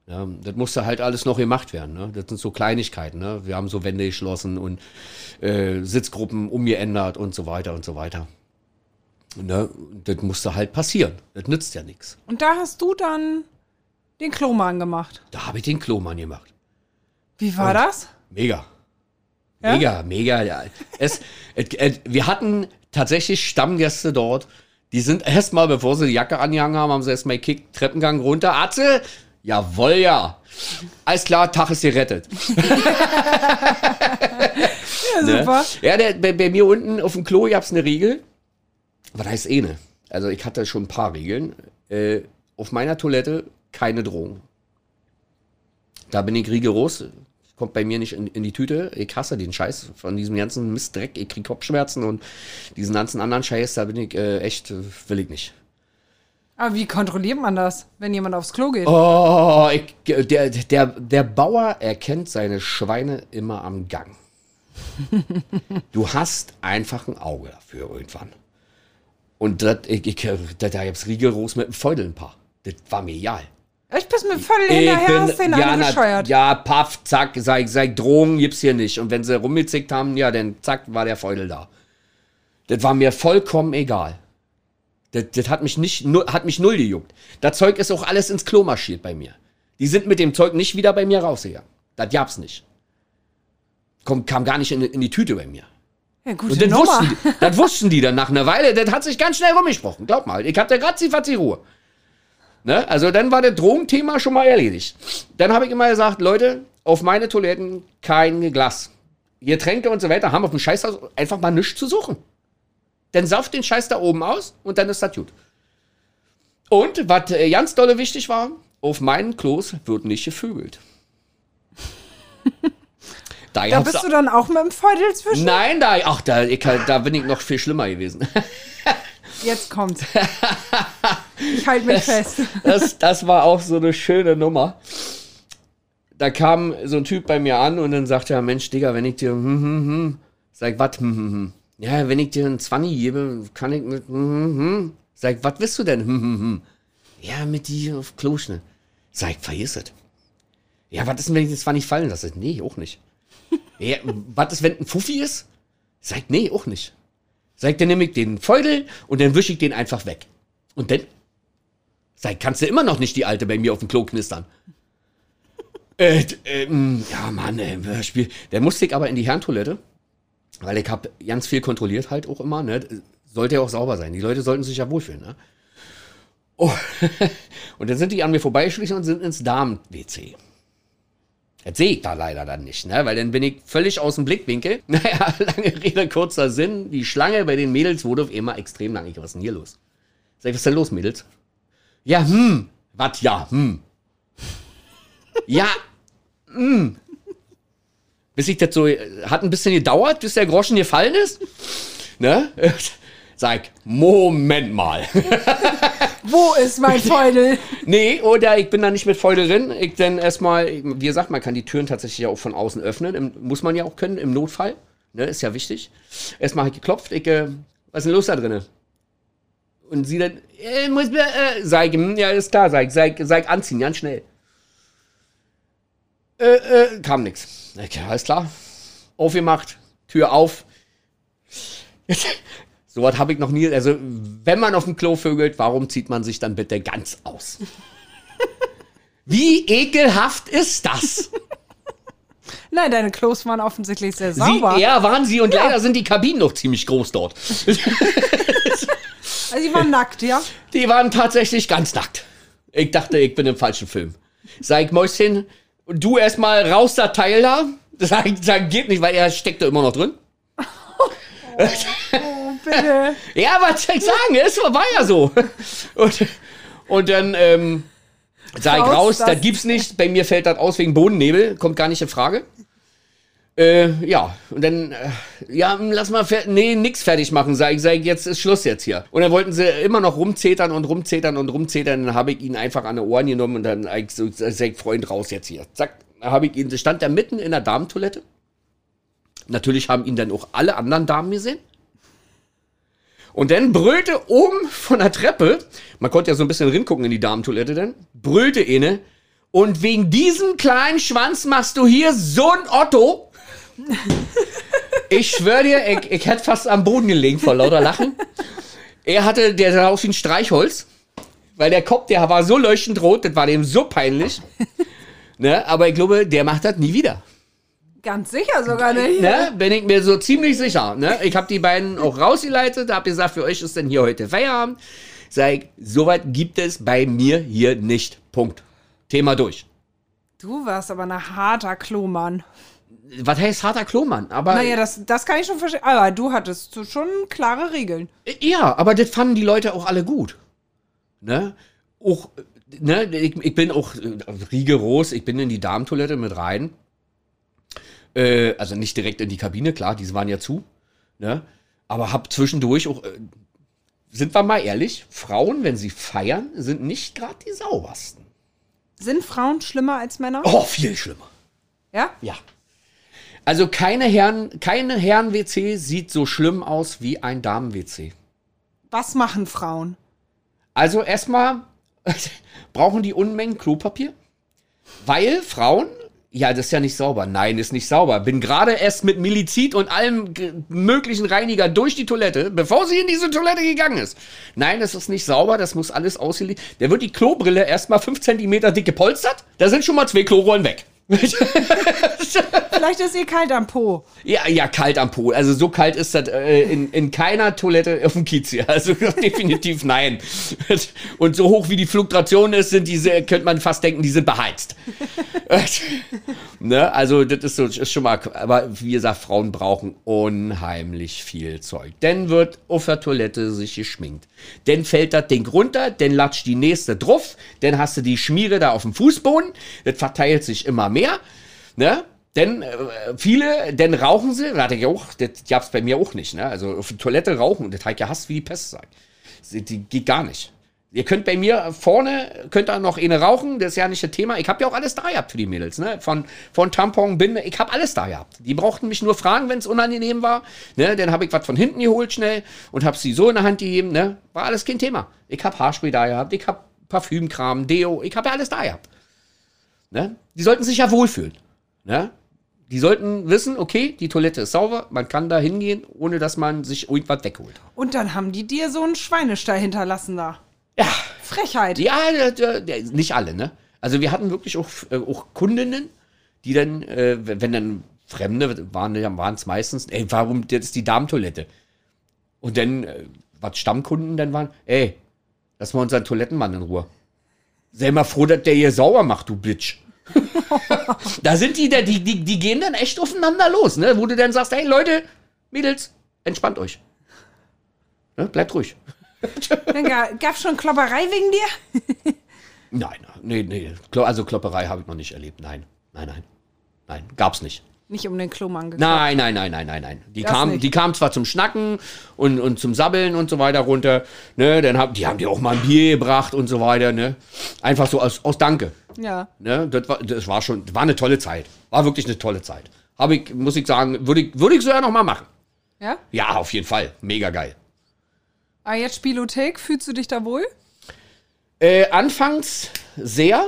Ja, das musste halt alles noch gemacht werden. Ne? Das sind so Kleinigkeiten. Ne? Wir haben so Wände geschlossen und äh, Sitzgruppen umgeändert und so weiter und so weiter. Ne? Das musste halt passieren. Das nützt ja nichts. Und da hast du dann den Klomann gemacht. Da habe ich den Klomann gemacht. Wie war das? Mega. Ja? Mega, mega. Ja. Es, es, es, wir hatten tatsächlich Stammgäste dort. Die sind erstmal, bevor sie die Jacke angehangen haben, haben sie erstmal gekickt, Treppengang runter. Atze, jawohl, ja. Alles klar, Tag ist gerettet. Ja, Ne? super. Ja, der, bei, bei mir unten auf dem Klo gab's eine Regel. Was heißt eh ne? Also ich hatte schon ein paar Regeln. Äh, auf meiner Toilette keine Drogen. Da bin ich rigoros. Kommt bei mir nicht in, in die Tüte. Ich hasse den Scheiß von diesem ganzen Mistdreck. Ich krieg Kopfschmerzen und diesen ganzen anderen Scheiß, da bin ich äh, echt, will ich nicht. Aber wie kontrolliert man das, wenn jemand aufs Klo geht? Oh, ich, der, der, der Bauer erkennt seine Schweine immer am Gang. Du hast einfach ein Auge dafür irgendwann. Und das, ich, ich, da, da gab's rigoros mit dem Feudel ein paar. Das war mir egal. Ich bist mir voll hinterher, hast den ja, na, angescheuert. ja, paff, zack, sag, sag, Drogen gibt's hier nicht. Und wenn sie rumgezickt haben, ja, dann zack, war der Feudel da. Das war mir vollkommen egal. Das, das hat mich nicht, hat mich null gejuckt. Das Zeug ist auch alles ins Klo marschiert bei mir. Die sind mit dem Zeug nicht wieder bei mir rausgegangen. Das gab's nicht. Komm, kam gar nicht in, in die Tüte bei mir. Ja, gute Und das Nummer. wussten, die, das wussten die dann nach einer Weile. Das hat sich ganz schnell rumgesprochen. Glaub mal. Ich hatte ratzi fatzi Ruhe. Ne? Also dann war das Drogenthema schon mal erledigt. Dann habe ich immer gesagt, Leute, auf meine Toiletten kein Glas. Getränke und so weiter haben auf dem Scheißhaus einfach mal nichts zu suchen. Dann sauft den Scheiß da oben aus und dann ist das gut. Und was äh, ganz dolle wichtig war, auf meinen Klos wird nicht gevögelt. Da Da bist du dann auch mit dem Feudel zwischen? Nein, da, ach, da, ich, da bin ich noch viel schlimmer gewesen. Jetzt kommt's. Ich halte mich fest. Das, das war auch so eine schöne Nummer. Da kam so ein Typ bei mir an und dann sagte er, Mensch, Digga, wenn ich dir, hm, hm, hm, sag, was, hm, hm, hm. Ja, wenn ich dir einen Zwanni gebe, kann ich mit, hm, hm, hm. Sag, was willst du denn, hm, hm, hm. Ja, mit dir auf Kloschne. Sag, vergiss es. Ja, was ist denn, wenn ich den Zwanni fallen lasse? Nee, auch nicht. Ja, was ist, wenn ein Fuffi ist? Sag, nee, auch nicht. Sag, dann nehme ich den Feudel und dann wische ich den einfach weg. Und dann Sag, kannst du immer noch nicht die Alte bei mir auf dem Klo knistern? äh, ähm, ja, Mann, wer Spiel. Der musste ich aber in die Herrentoilette, weil ich hab ganz viel kontrolliert halt auch immer, ne? Sollte ja auch sauber sein. Die Leute sollten sich ja wohlfühlen, ne? Oh. und dann sind die an mir vorbeigeschlichen und sind ins Damen-WC. Das sehe ich da leider dann nicht, ne? Weil dann bin ich völlig aus dem Blickwinkel. Naja, lange Rede, kurzer Sinn. Die Schlange bei den Mädels wurde auf immer extrem lang. Ich, was ist denn hier los? Sag ich, was ist denn los, Mädels? Ja, hm. Was, ja, hm. Ja, hm. Bis ich das so, hat ein bisschen gedauert, bis der Groschen gefallen ist. Ne? Sag, Moment mal. Wo ist mein Feudel? Nee, oder ich bin da nicht mit Freude drin. Ich dann erstmal, wie gesagt, man kann die Türen tatsächlich auch von außen öffnen. Im, muss man ja auch können, im Notfall. Ne, ist ja wichtig. Erstmal hat geklopft. Ich, äh, was ist denn los da drinnen? Und sie dann, äh, muss mir, äh, sag ich, hm, ja, ist klar, sag ich, sag, sag anziehen, ganz schnell. Äh, äh, kam nix. Okay, alles klar. Aufgemacht, Tür auf. So was habe ich noch nie. Also, wenn man auf dem Klo vögelt, warum zieht man sich dann bitte ganz aus? Wie ekelhaft ist das? Nein, deine Klos waren offensichtlich sehr Sie, sauber. ja, waren sie und leider sind die Kabinen noch ziemlich groß dort. Also die waren nackt, ja? Die waren tatsächlich ganz nackt. Ich dachte, ich bin im falschen Film. Sag ich, Mäuschen, du erstmal raus, das Teil da. Sag, sag, geht nicht, weil er steckt da immer noch drin. Oh, bitte. Ja, was soll ich sagen? Es war ja so. Und, und dann ähm, sag ich Raus, das- das gibt's nicht. Bei mir fällt das aus wegen Bodennebel. Kommt gar nicht in Frage. Äh, ja, und dann, äh, ja, lass mal, nee, nix fertig machen, sag ich, sag ich, jetzt ist Schluss jetzt hier. Und dann wollten sie immer noch rumzetern und rumzetern und rumzetern, dann habe ich ihn einfach an die Ohren genommen und dann, sag ich so, sag ich, Freund, raus jetzt hier. Zack, da habe ich ihn, stand er mitten in der Damentoilette. Natürlich haben ihn dann auch alle anderen Damen gesehen. Und dann brüllte oben von der Treppe, man konnte ja so ein bisschen ringucken in die Damentoilette dann, brüllte eine, und wegen diesem kleinen Schwanz machst du hier so ein Otto. Ich schwöre dir, ich, ich hätte fast am Boden gelegen vor lauter Lachen. Er hatte, der sah aus wie ein Streichholz. weil der Kopf, der war so leuchtend rot, das war dem so peinlich. ne? Aber ich glaube, der macht das nie wieder. Ganz sicher sogar nicht. Ne? Bin ich mir so ziemlich sicher. Ne? Ich habe die beiden auch rausgeleitet, habe gesagt, für euch ist denn hier heute Feierabend. Sag ich, soweit gibt es bei mir hier nicht. Punkt. Thema durch. Du warst aber ein harter Klomann. Was heißt harter Klomann? Aber Naja, das, das kann ich schon verstehen. Aber du hattest schon klare Regeln. Ja, aber das fanden die Leute auch alle gut. Ne? Auch, ne, ich, ich bin auch rigoros, ich bin in die Damentoilette mit rein. Äh, also nicht direkt in die Kabine, klar, diese waren ja zu. Ne? Aber hab zwischendurch auch, äh, sind wir mal ehrlich, Frauen, wenn sie feiern, sind nicht gerade die saubersten. Sind Frauen schlimmer als Männer? Oh, viel schlimmer. Ja? Ja. Also keine Herren, keine Herren-WC sieht so schlimm aus wie ein Damen-WC. Was machen Frauen? Also erstmal brauchen die Unmengen Klopapier, weil Frauen, ja, das ist ja nicht sauber. Nein, ist nicht sauber. Bin gerade erst mit Milizid und allem möglichen Reiniger durch die Toilette, bevor sie in diese Toilette gegangen ist. Nein, das ist nicht sauber, das muss alles ausgelegt. Da wird die Klobrille erstmal 5 cm dick gepolstert, da sind schon mal zwei Klorollen weg. Vielleicht ist ihr kalt am Po. Ja, ja, kalt am Po. Also so kalt ist das äh, in, in keiner Toilette auf dem Kiez hier. Also definitiv nein. Und so hoch wie die Fluktuation ist, sind diese, könnte man fast denken, die sind beheizt. ne? Also das ist so, ist schon mal, aber wie gesagt, Frauen brauchen unheimlich viel Zeug. Dann wird auf der Toilette sich geschminkt. Dann fällt das Ding runter, dann latscht die nächste drauf, dann hast du die Schmiere da auf dem Fußboden, das verteilt sich immer mehr. Ne? Denn äh, viele, denn rauchen sie, hatte ich auch, das gab's bei mir auch nicht, ne? Also auf der Toilette rauchen, das hat gehasst wie die Pest. Die, die geht gar nicht. Ihr könnt bei mir vorne, könnt da noch eine rauchen, das ist ja nicht das Thema. Ich habe ja auch alles da gehabt für die Mädels, ne? Von, von Tampon, Binde, ich habe alles da gehabt. Die brauchten mich nur fragen, wenn es unangenehm war, ne? Dann habe ich was von hinten geholt schnell und habe sie so in der Hand gegeben, ne? War alles kein Thema. Ich habe Haarspray da gehabt, ich habe Parfümkram, Deo, ich habe ja alles da gehabt. Ne? Die sollten sich ja wohlfühlen. Ne? Die sollten wissen, okay, die Toilette ist sauber, man kann da hingehen, ohne dass man sich irgendwas wegholt. Und dann haben die dir so einen Schweinestall hinterlassen da. Ja, Frechheit. ja, nicht alle, ne? Also wir hatten wirklich auch, äh, auch Kundinnen, die dann, äh, wenn dann Fremde waren, dann waren es meistens, ey, warum, ist die Damentoilette. Und dann, äh, was Stammkunden dann waren, ey, lass mal unseren Toilettenmann in Ruhe. Sei mal froh, dass der hier sauber macht, du Bitch. da sind die, die, die, die gehen dann echt aufeinander los, ne? Wo du dann sagst, hey Leute, Mädels, entspannt euch. Ne? Bleibt ruhig. Dann ga- gab's schon Klopperei wegen dir? Nein, nee, nee. Also Klopperei habe ich noch nicht erlebt. Nein, nein, nein. Nein, gab's nicht. Nicht um den Klomann gekloppt. Nein, nein, nein, nein, nein, nein. Die Das kamen, nicht. die kamen zwar zum Schnacken und, und zum Sabbeln und so weiter runter, ne, dann haben, die haben dir auch mal ein Bier gebracht und so weiter, ne. Einfach so aus, aus Danke, Ja. ne. Das war, das war schon, war eine tolle Zeit. War wirklich eine tolle Zeit. Habe ich, muss ich sagen, würde ich, würde ich sogar noch mal machen. Ja? Ja, auf jeden Fall. Mega geil. Aber jetzt Spielothek, fühlst du dich da wohl? Äh, anfangs sehr.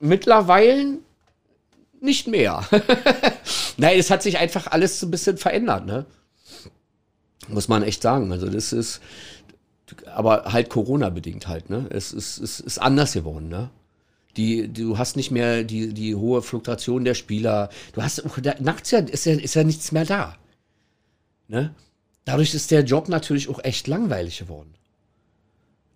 Mittlerweile nicht mehr. Nein, es hat sich einfach alles so ein bisschen verändert, ne? Muss man echt sagen. Also das ist, aber halt Corona-bedingt halt, ne? Es ist, es ist anders geworden, ne? Die, du hast nicht mehr die, die hohe Fluktuation der Spieler. Du hast da, nachts ja ist, ja ist ja nichts mehr da. Ne? Dadurch ist der Job natürlich auch echt langweilig geworden.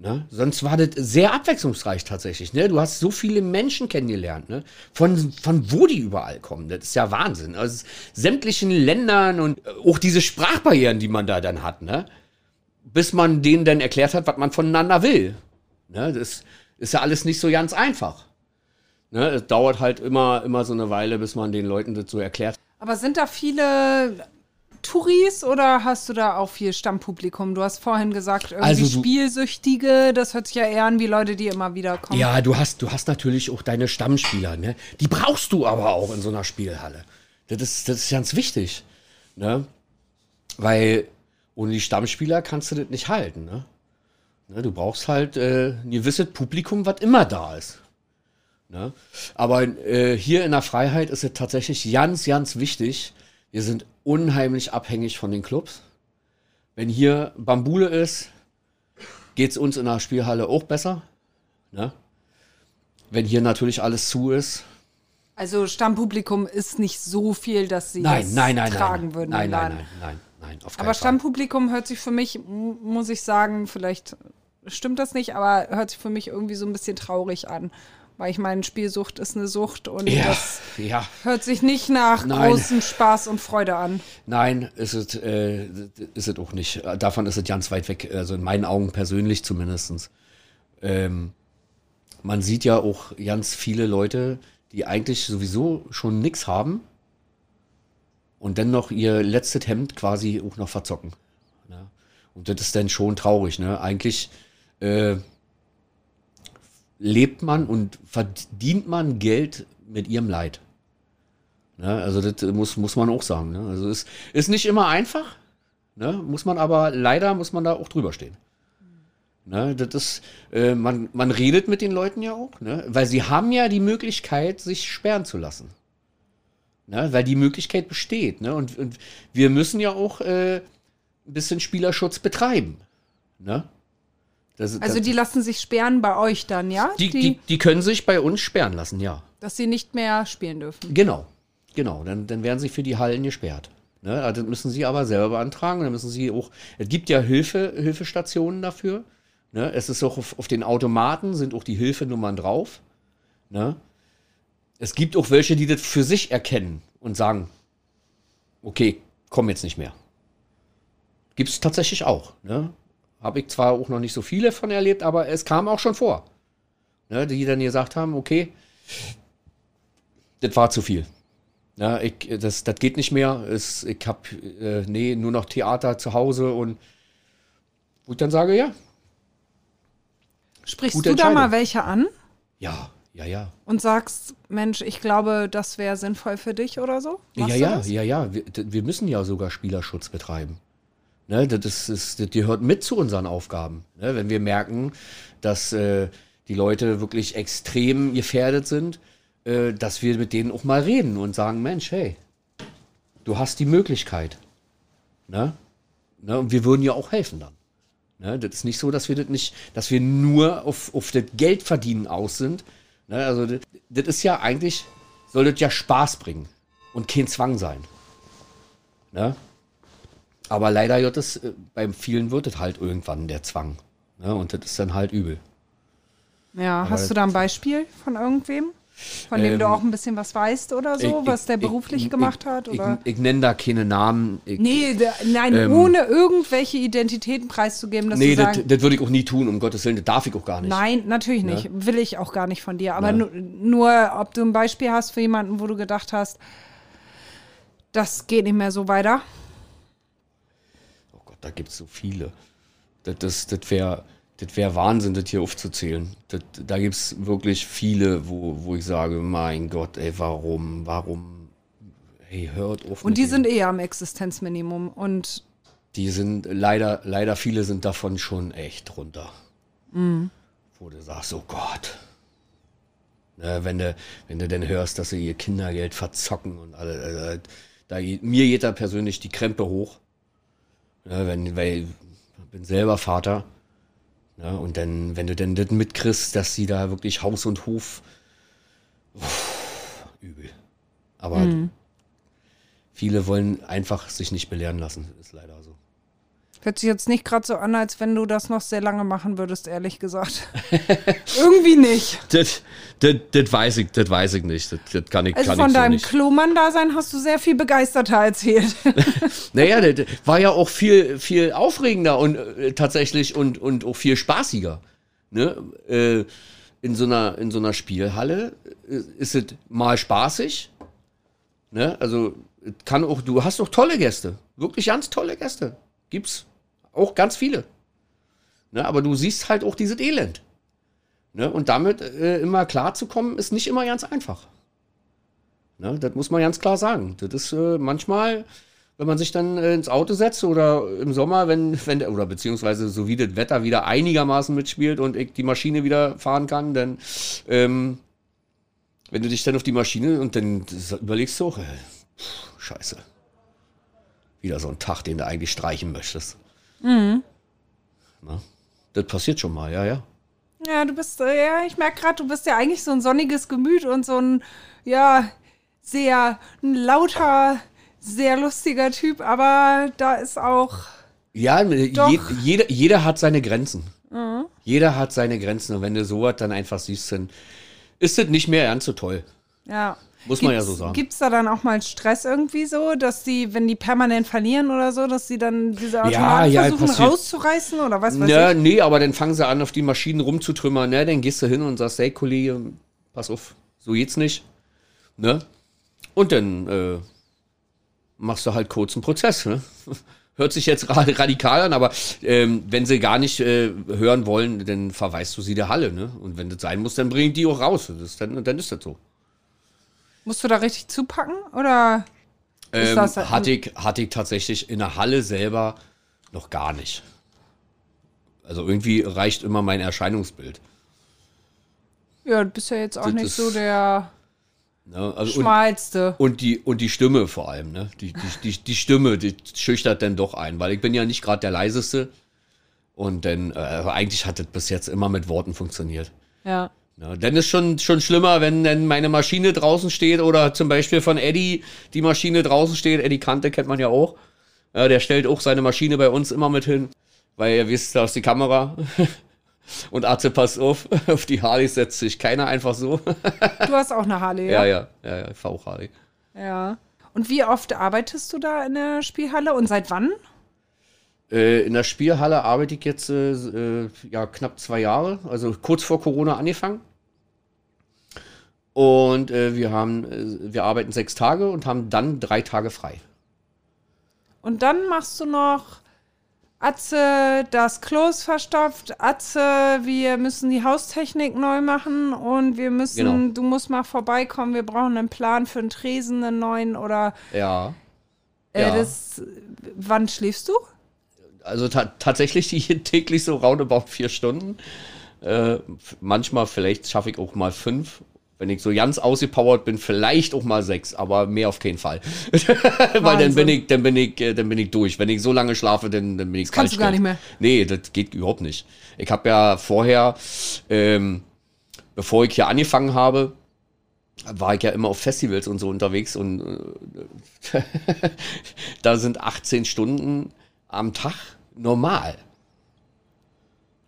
Ne? Sonst war das sehr abwechslungsreich tatsächlich. Ne? Du hast so viele Menschen kennengelernt, ne? von, von wo die überall kommen. Das ist ja Wahnsinn. Aus sämtlichen Ländern und auch diese Sprachbarrieren, die man da dann hat. Ne? Bis man denen dann erklärt hat, was man voneinander will. Ne? Das ist ja alles nicht so ganz einfach. Ne? Es dauert halt immer, immer so eine Weile, bis man den Leuten das so erklärt. Aber sind da viele Touris oder hast du da auch viel Stammpublikum? Du hast vorhin gesagt, irgendwie Also du- Spielsüchtige, das hört sich ja eher an wie Leute, die immer wieder kommen. Ja, du hast, du hast natürlich auch deine Stammspieler, ne? Die brauchst du aber auch in so einer Spielhalle. Das ist, das ist ganz wichtig, ne? Weil ohne die Stammspieler kannst du das nicht halten, ne? ne du brauchst halt äh, ein gewisses Publikum, was immer da ist. Ne? Aber äh, hier in der Freiheit ist es tatsächlich ganz, ganz wichtig. Wir sind unheimlich abhängig von den Clubs. Wenn hier Bambule ist, geht es uns in der Spielhalle auch besser. Ne? Wenn hier natürlich alles zu ist. Also Stammpublikum ist nicht so viel, dass sie Nein, das nein, nein, tragen nein. würden. Nein, nein, nein, nein, nein, auf Aber. Stammpublikum hört sich für mich, muss ich sagen, vielleicht stimmt das nicht, aber hört sich für mich irgendwie so ein bisschen traurig an. Weil ich meine, Spielsucht ist eine Sucht und Ja, das ja, hört sich nicht nach Nein. großem Spaß und Freude an. nein, ist es, äh, ist es auch nicht. Davon ist es ganz weit weg, also in meinen Augen persönlich zumindest. Ähm, man sieht ja auch ganz viele Leute, die eigentlich sowieso schon nichts haben und dann noch ihr letztes Hemd quasi auch noch verzocken. Ne? Und das ist dann schon traurig. Ne? Eigentlich äh, lebt man und verdient man Geld mit ihrem Leid. Ne? Also das muss, muss man auch sagen. Ne? Also es ist nicht immer einfach, ne? muss man aber leider muss man da auch drüber stehen. Ne, das ist, äh, man, man redet mit den Leuten ja auch, ne? weil sie haben ja die Möglichkeit, sich sperren zu lassen. Ne? Weil die Möglichkeit besteht. Ne? Und, und wir müssen ja auch äh, ein bisschen Spielerschutz betreiben. Ne? Das, Also das, die lassen sich sperren bei euch dann, ja? die, die, die können sich bei uns sperren lassen, ja. dass sie nicht mehr spielen dürfen. Genau, genau. Dann, dann werden sie für die Hallen gesperrt. Ne? Also Das müssen sie aber selber beantragen. Dann müssen sie auch. Es gibt ja Hilfe, Hilfestationen dafür. Ne? Es ist auch auf, auf den Automaten sind auch die Hilfenummern drauf. Ne? Es gibt auch welche, die das für sich erkennen und sagen, okay, komm jetzt nicht mehr. Gibt es tatsächlich auch. Ne? Habe ich zwar auch noch nicht so viele von erlebt, aber es kam auch schon vor. Ne? Die dann gesagt haben, okay, das war zu viel. Ja, ich, das, das geht nicht mehr. Es, ich habe, äh, nee, nur noch Theater zu Hause und wo ich dann sage, ja, Sprichst du da mal welche an ja, ja, ja. und sagst, Mensch, ich glaube, das wäre sinnvoll für dich oder so? Machst ja, ja, ja, ja. Wir, wir müssen ja sogar Spielerschutz betreiben. Ne, das, ist, das gehört mit zu unseren Aufgaben. Ne, wenn wir merken, dass äh, die Leute wirklich extrem gefährdet sind, äh, dass wir mit denen auch mal reden und sagen, Mensch, hey, du hast die Möglichkeit. Ne? Ne, und wir würden ja auch helfen dann. Ne, das ist nicht so, dass wir das nicht, dass wir nur auf, auf das Geldverdienen aus sind. Ne, also das, das ist ja eigentlich, soll das ja Spaß bringen und kein Zwang sein. Ne? Aber leider wird es, äh, beim vielen wird es halt irgendwann der Zwang. Ne? Und das ist dann halt übel. Ja, hast das- du da ein Beispiel von irgendwem? Von dem du Ähm, auch ein bisschen was weißt oder so, Ich- was der ich- beruflich ich- gemacht ich, hat? Ich, Oder? ich, nenne da keine Namen. Nee, da, nein, ähm, ohne irgendwelche Identitäten preiszugeben, dass nee das, würde ich auch nie tun, um Gottes Willen, das darf ich auch gar nicht. nein, natürlich nicht. Will ich auch gar nicht von dir. Aber Ne? nur, nur, ob du ein Beispiel hast für jemanden, wo du gedacht hast, das geht nicht mehr so weiter. Da gibt es so viele. Das, das, das wäre das wär Wahnsinn, das hier aufzuzählen. Das, da gibt es wirklich viele, wo, wo ich sage, mein Gott, ey, warum, warum, hey, hört auf. Und die sind eher am Existenzminimum. Und Die sind leider, leider viele sind davon schon echt runter. Wo du sagst, oh Gott. Ne, wenn, du, wenn du denn hörst, dass sie ihr Kindergeld verzocken und alle, äh, da geht, mir geht da persönlich die Krempe hoch. Ne, wenn, weil ich bin selber Vater. Ne, und dann, wenn du denn das mitkriegst, dass sie da wirklich Haus und Hof uff, übel. Aber viele wollen einfach sich nicht belehren lassen, ist leider. Hört sich jetzt nicht gerade so an, als wenn du das noch sehr lange machen würdest, ehrlich gesagt. Irgendwie nicht. Das, das, das weiß ich, das weiß ich nicht. Das, das kann ich, Also kann von ich so deinem nicht. Klomann-Dasein hast du sehr viel begeisterter erzählt. Naja, das war ja auch viel, viel aufregender und äh, tatsächlich und, und auch viel spaßiger. Ne? Äh, in, so einer, in so einer Spielhalle äh, ist es mal spaßig. Ne? Also kann auch, du hast auch tolle Gäste. Wirklich ganz tolle Gäste. Gibt's auch ganz viele. Ne? Aber du siehst halt auch dieses Elend. Ne? Und damit äh, immer klar zu kommen, ist nicht immer ganz einfach. Ne? Das muss man ganz klar sagen. Das ist äh, manchmal, wenn man sich dann äh, ins Auto setzt oder im Sommer, wenn, wenn, oder beziehungsweise so wie das Wetter wieder einigermaßen mitspielt und ich die Maschine wieder fahren kann, dann, ähm, wenn du dich dann auf die Maschine und dann überlegst du auch, äh, pff, scheiße. Wieder so ein Tag, den du eigentlich streichen möchtest. Ne? Das passiert schon mal, ja, ja. Ja, du bist, äh, ja, ich merke gerade, du bist ja eigentlich so ein sonniges Gemüt und so ein, ja, sehr ein lauter, sehr lustiger Typ, aber da ist auch. Ja, Doch. je, jeder, jeder hat seine Grenzen. Jeder hat seine Grenzen. Und wenn du sowas dann einfach siehst, dann ist das nicht mehr ganz so toll. Ja. Muss man ja so sagen. Gibt es da dann auch mal Stress irgendwie so, dass die, wenn die permanent verlieren oder so, dass sie dann diese Automaten ja, versuchen passiert. rauszureißen oder was weiß Ja, ich? nee, aber dann fangen sie an, auf die Maschinen rumzutrümmern. Ne? Dann gehst du hin und sagst, hey Kollege, pass auf, so geht's nicht. Ne? Und dann äh, machst du halt kurz einen Prozess. Ne? Hört sich jetzt ra- radikal an, aber ähm, wenn sie gar nicht äh, hören wollen, dann verweist du sie der Halle. Ne? Und wenn das sein muss, dann bring ich die auch raus. Das ist dann, dann ist das so. Musst du da richtig zupacken oder? Ist Ähm, das- hatte, ich, hatte ich tatsächlich in der Halle selber noch gar nicht. Also irgendwie reicht immer mein Erscheinungsbild. Ja, du bist ja jetzt auch Das nicht so der Ne? Also, und, schmalste. und, die, und die Stimme vor allem. Ne? Die, die, die, die Stimme, die schüchtert dann doch ein, weil ich bin ja nicht gerade der leiseste. Und dann, äh, eigentlich hat das bis jetzt immer mit Worten funktioniert. Ja. Ja, dann ist schon, schon schlimmer, wenn dann meine Maschine draußen steht oder zum Beispiel von Eddie die Maschine draußen steht. Eddie Kante kennt man ja auch. Ja, der stellt auch seine Maschine bei uns immer mit hin, weil ihr wisst, da ist die Kamera. Und Atze, passt auf, auf die Harley setzt sich keiner einfach so. Du hast auch eine Harley, Ja, ja? ja, ja, ich fahr auch Harley. Ja. Und wie oft arbeitest du da in der Spielhalle und seit wann? Äh, in der Spielhalle arbeite ich jetzt äh, äh, ja, knapp zwei Jahre, also kurz vor Corona angefangen. Und äh, wir haben, äh, wir arbeiten sechs Tage und haben dann drei Tage frei. Und dann machst du noch Atze, das Klo ist verstopft, Atze, wir müssen die Haustechnik neu machen und wir müssen, Genau. du musst mal vorbeikommen, wir brauchen einen Plan für einen Tresen, einen neuen oder Ja. äh, Ja. das, wann schläfst du? Also ta tatsächlich die täglich so roundabout vier Stunden. Äh, manchmal vielleicht schaffe ich auch mal fünf. Wenn ich so ganz ausgepowert bin, vielleicht auch mal sechs, aber mehr auf keinen Fall. Weil dann bin ich, dann bin ich, äh, dann bin ich durch. Wenn ich so lange schlafe, dann, dann bin ich kannst du gar nicht mehr. Nee, das geht überhaupt nicht. Ich habe ja vorher, ähm, bevor ich hier angefangen habe, war ich ja immer auf Festivals und so unterwegs und äh, da sind 18 Stunden am Tag normal.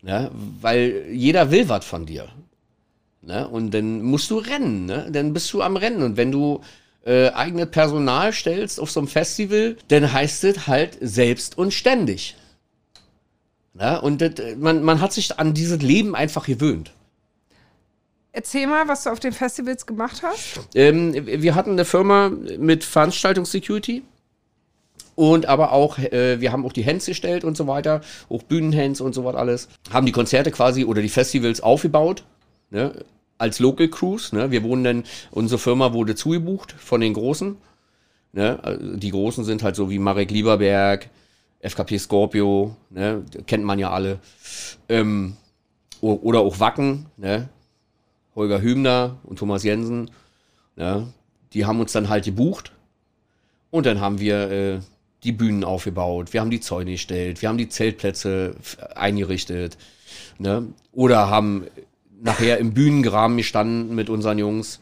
Ne? Weil jeder will was von dir. Ne? Und dann musst du rennen, ne? dann bist du am Rennen. Und wenn du äh, eigenes Personal stellst auf so einem Festival, dann heißt es halt selbst und ständig. Ne? Und das, äh, man, man hat sich an dieses Leben einfach gewöhnt. Erzähl mal, was du auf den Festivals gemacht hast. Ähm, wir hatten eine Firma mit Veranstaltungssecurity und aber auch, äh, wir haben auch die Hands gestellt und so weiter, auch Bühnenhands und so was alles. Haben die Konzerte quasi oder die Festivals aufgebaut, ne, als Local Crews. Ne. Wir wurden dann, unsere Firma wurde zugebucht von den Großen. Ne. Also Die Großen sind halt so wie Marek Lieberberg, FKP Scorpio, ne, kennt man ja alle. Ähm, oder auch Wacken, ne. Holger Hübner und Thomas Jensen, ne, die haben uns dann halt gebucht und dann haben wir äh, die Bühnen aufgebaut, wir haben die Zäune gestellt, wir haben die Zeltplätze eingerichtet, ne, oder haben nachher im Bühnengraben gestanden mit unseren Jungs,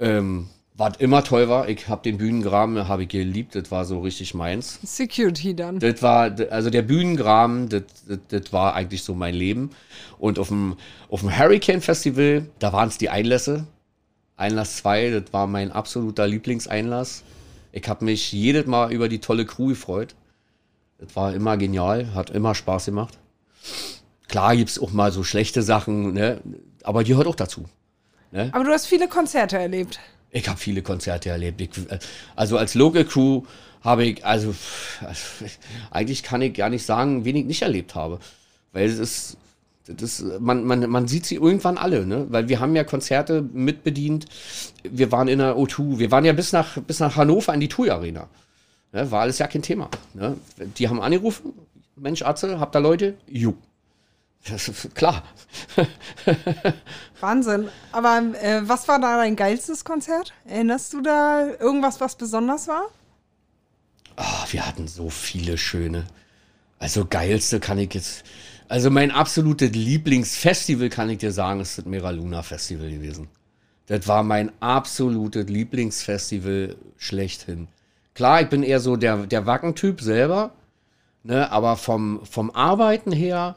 ähm, was immer toll war. Ich habe den Bühnengraben, habe ich geliebt, das war so richtig meins. Security dann. Das war, also der Bühnengraben, das, das, das war eigentlich so mein Leben. Und auf dem, auf dem Hurricane Festival, da waren es die Einlässe. Einlass 2, das war mein absoluter Lieblingseinlass. Ich habe mich jedes Mal über die tolle Crew gefreut. Das war immer genial, hat immer Spaß gemacht. Klar gibt's auch mal so schlechte Sachen, ne? aber die hört auch dazu. Aber du hast viele Konzerte erlebt. Ich habe viele Konzerte erlebt. Ich, also als Local Crew habe ich, also eigentlich kann ich gar nicht sagen, wen ich nicht erlebt habe. Weil es ist, das man, man, man sieht sie irgendwann alle, ne? Weil wir haben ja Konzerte mitbedient. Wir waren in der O2, wir waren ja bis nach, bis nach Hannover in die TUI Arena. Ne? War alles ja kein Thema. Ne? Die haben angerufen, Mensch, Atze, habt ihr Leute? Jo. Das ist klar. Wahnsinn. Aber äh, was war da dein geilstes Konzert? Erinnerst du da irgendwas, was besonders war? Ah, wir hatten so viele schöne. Also geilste kann ich jetzt. Also mein absolutes Lieblingsfestival, kann ich dir sagen, ist das Mera Luna Festival gewesen. Das war mein absolutes Lieblingsfestival schlechthin. Klar, ich bin eher so der, der Wackentyp selber, ne, aber vom, vom Arbeiten her,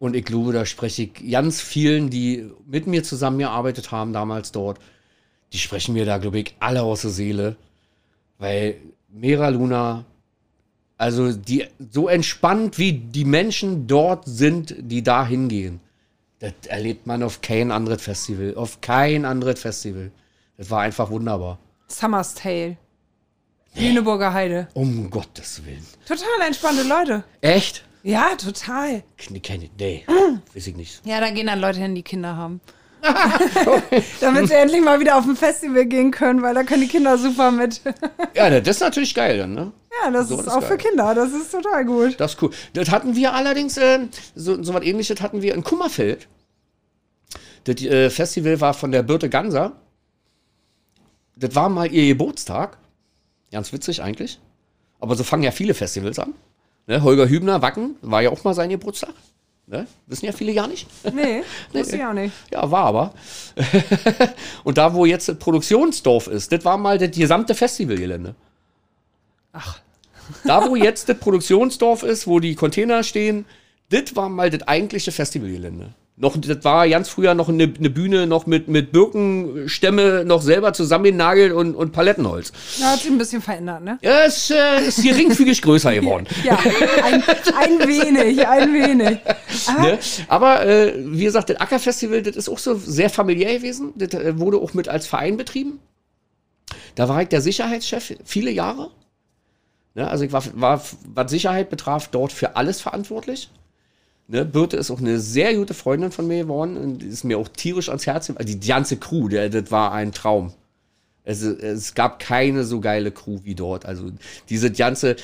und ich glaube, da spreche ich ganz vielen, die mit mir zusammengearbeitet haben damals dort, die sprechen mir da, glaube ich, alle aus der Seele. Weil Mera Luna, also die so entspannt wie die Menschen dort sind, die da hingehen, das erlebt man auf kein anderes Festival. Auf kein anderes Festival. Das war einfach wunderbar. Summer's Tale. Lüneburger Heide. Um Gottes Willen. Total entspannte Leute. Echt? Ja, total. Nee, keine, nee, weiß ich nicht. Ja, da gehen dann Leute hin, die Kinder haben. Damit sie endlich mal wieder auf ein Festival gehen können, weil da können die Kinder super mit. Ja, das ist natürlich geil dann, ne? Ja, das So, ist das auch ist für geil. Kinder. Das ist total gut. Das ist cool. Das hatten wir allerdings, äh, so, so was ähnliches hatten wir in Kummerfeld. Das äh, Festival war von der Birte Ganser. Das war mal ihr Geburtstag. Ganz witzig eigentlich. Aber so fangen ja viele Festivals an. Ne? Holger Hübner, Wacken, war ja auch mal sein Geburtstag. Ne? Wissen ja viele gar nicht. Nee, wusste ich auch nicht. Ja, war aber. Und da, wo jetzt das Produktionsdorf ist, das war mal das gesamte Festivalgelände. Ach. Da, wo jetzt das Produktionsdorf ist, wo die Container stehen, das war mal das eigentliche Festivalgelände. Noch, das war ganz früher noch eine, eine Bühne noch mit, mit Birkenstämme noch selber zusammengenagelt und, und Palettenholz. Da hat sich ein bisschen verändert, ne? Ja, es äh, ist geringfügig größer geworden. Ja, ein, ein wenig, ein wenig. Aber Ne? Aber äh, wie gesagt, das Ackerfestival, das ist auch so sehr familiär gewesen. Das äh, wurde auch mit als Verein betrieben. Da war ich der Sicherheitschef viele Jahre. Ne? Also ich war, war, was Sicherheit betraf, dort für alles verantwortlich. Ne? Birte ist auch eine sehr gute Freundin von mir geworden und ist mir auch tierisch ans Herz. gegangen. Die ganze Crew, der, das war ein Traum. Es, es gab keine so geile Crew wie dort. Also diese ganze,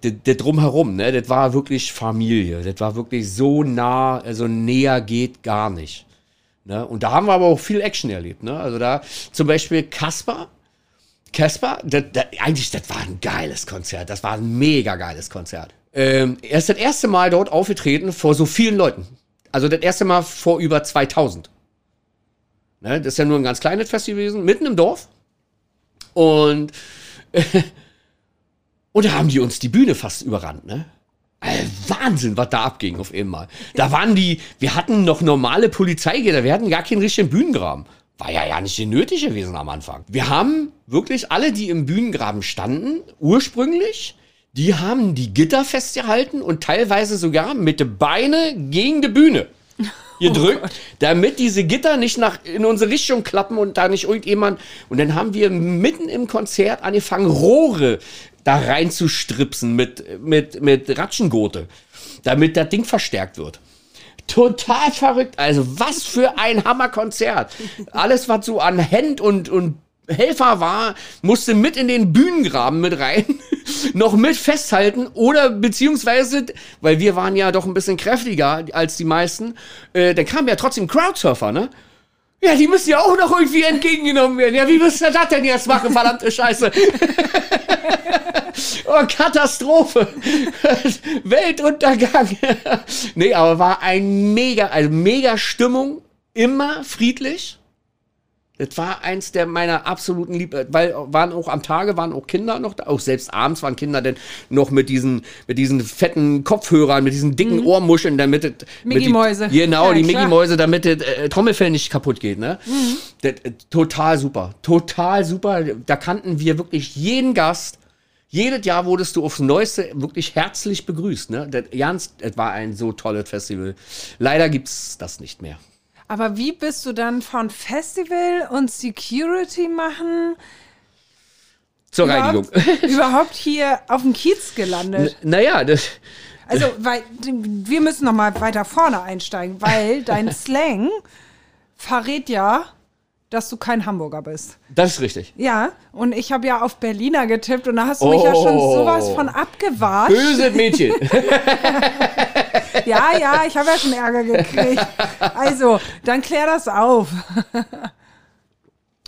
das, drumherum, ne, das war wirklich Familie. Das war wirklich so nah, also näher geht gar nicht. Ne? Und da haben wir aber auch viel Action erlebt. Ne? Also da zum Beispiel Kasper. Kasper, eigentlich, das war ein geiles Konzert. Das war ein mega geiles Konzert. Ähm, er ist das erste Mal dort aufgetreten vor so vielen Leuten. Also das erste Mal vor über 2000. Ne? Das ist ja nur ein ganz kleines Festival gewesen, mitten im Dorf. Und, und da haben die uns die Bühne fast überrannt, ne? Äh, Wahnsinn, was da abging auf einmal. Da waren die, wir hatten noch normale Polizeigitter, wir hatten gar keinen richtigen Bühnengraben. War ja ja nicht nötig gewesen am Anfang. Wir haben wirklich alle, die im Bühnengraben standen, ursprünglich, die haben die Gitter festgehalten und teilweise sogar mit den Beine gegen die Bühne gedrückt, damit diese Gitter nicht nach in unsere Richtung klappen und da nicht irgendjemand. Und dann haben wir mitten im Konzert angefangen, Rohre da reinzustripsen mit, mit, mit Ratschengurte, damit das Ding verstärkt wird. Total verrückt. Also, was für ein Hammerkonzert. Alles, was so an Hand und, und Helfer war, musste mit in den Bühnengraben mit rein, noch mit festhalten oder beziehungsweise, weil wir waren ja doch ein bisschen kräftiger als die meisten, äh, dann kamen ja trotzdem Crowdsurfer, ne? Ja, die müssen ja auch noch irgendwie entgegengenommen werden. Ja, wie müsst ihr das denn jetzt machen, verdammte Scheiße? oh, Katastrophe. Weltuntergang. nee, aber war ein mega, also mega Stimmung, immer friedlich. Das war eins der meiner absoluten Lieb, weil waren auch am Tage waren auch Kinder noch da, auch selbst abends waren Kinder denn noch mit diesen mit diesen fetten Kopfhörern, mit diesen dicken Ohrmuscheln, damit das- mit die- Mickey-Mäuse. Genau, Ja, die klar. Mickey Mäuse, damit das äh, Trommelfell nicht kaputt geht, ne? Das, äh, total super, total super. Da kannten wir wirklich jeden Gast. Jedes Jahr wurdest du aufs Neueste wirklich herzlich begrüßt, ne? Das, ganz, das war ein so tolles Festival. Leider gibt's das nicht mehr. Aber wie bist du dann von Festival und Security machen Zur Reinigung. überhaupt, überhaupt hier auf dem Kiez gelandet? Naja, das, Also, weil wir müssen noch mal weiter vorne einsteigen, weil dein Slang verrät ja, dass du kein Hamburger bist. das ist richtig. Ja, und ich habe ja auf Berliner getippt und da hast du mich ja schon Oh. sowas von abgewatscht. Böse Mädchen. Ja, ja, ich habe ja schon Ärger gekriegt. Also, dann klär das auf.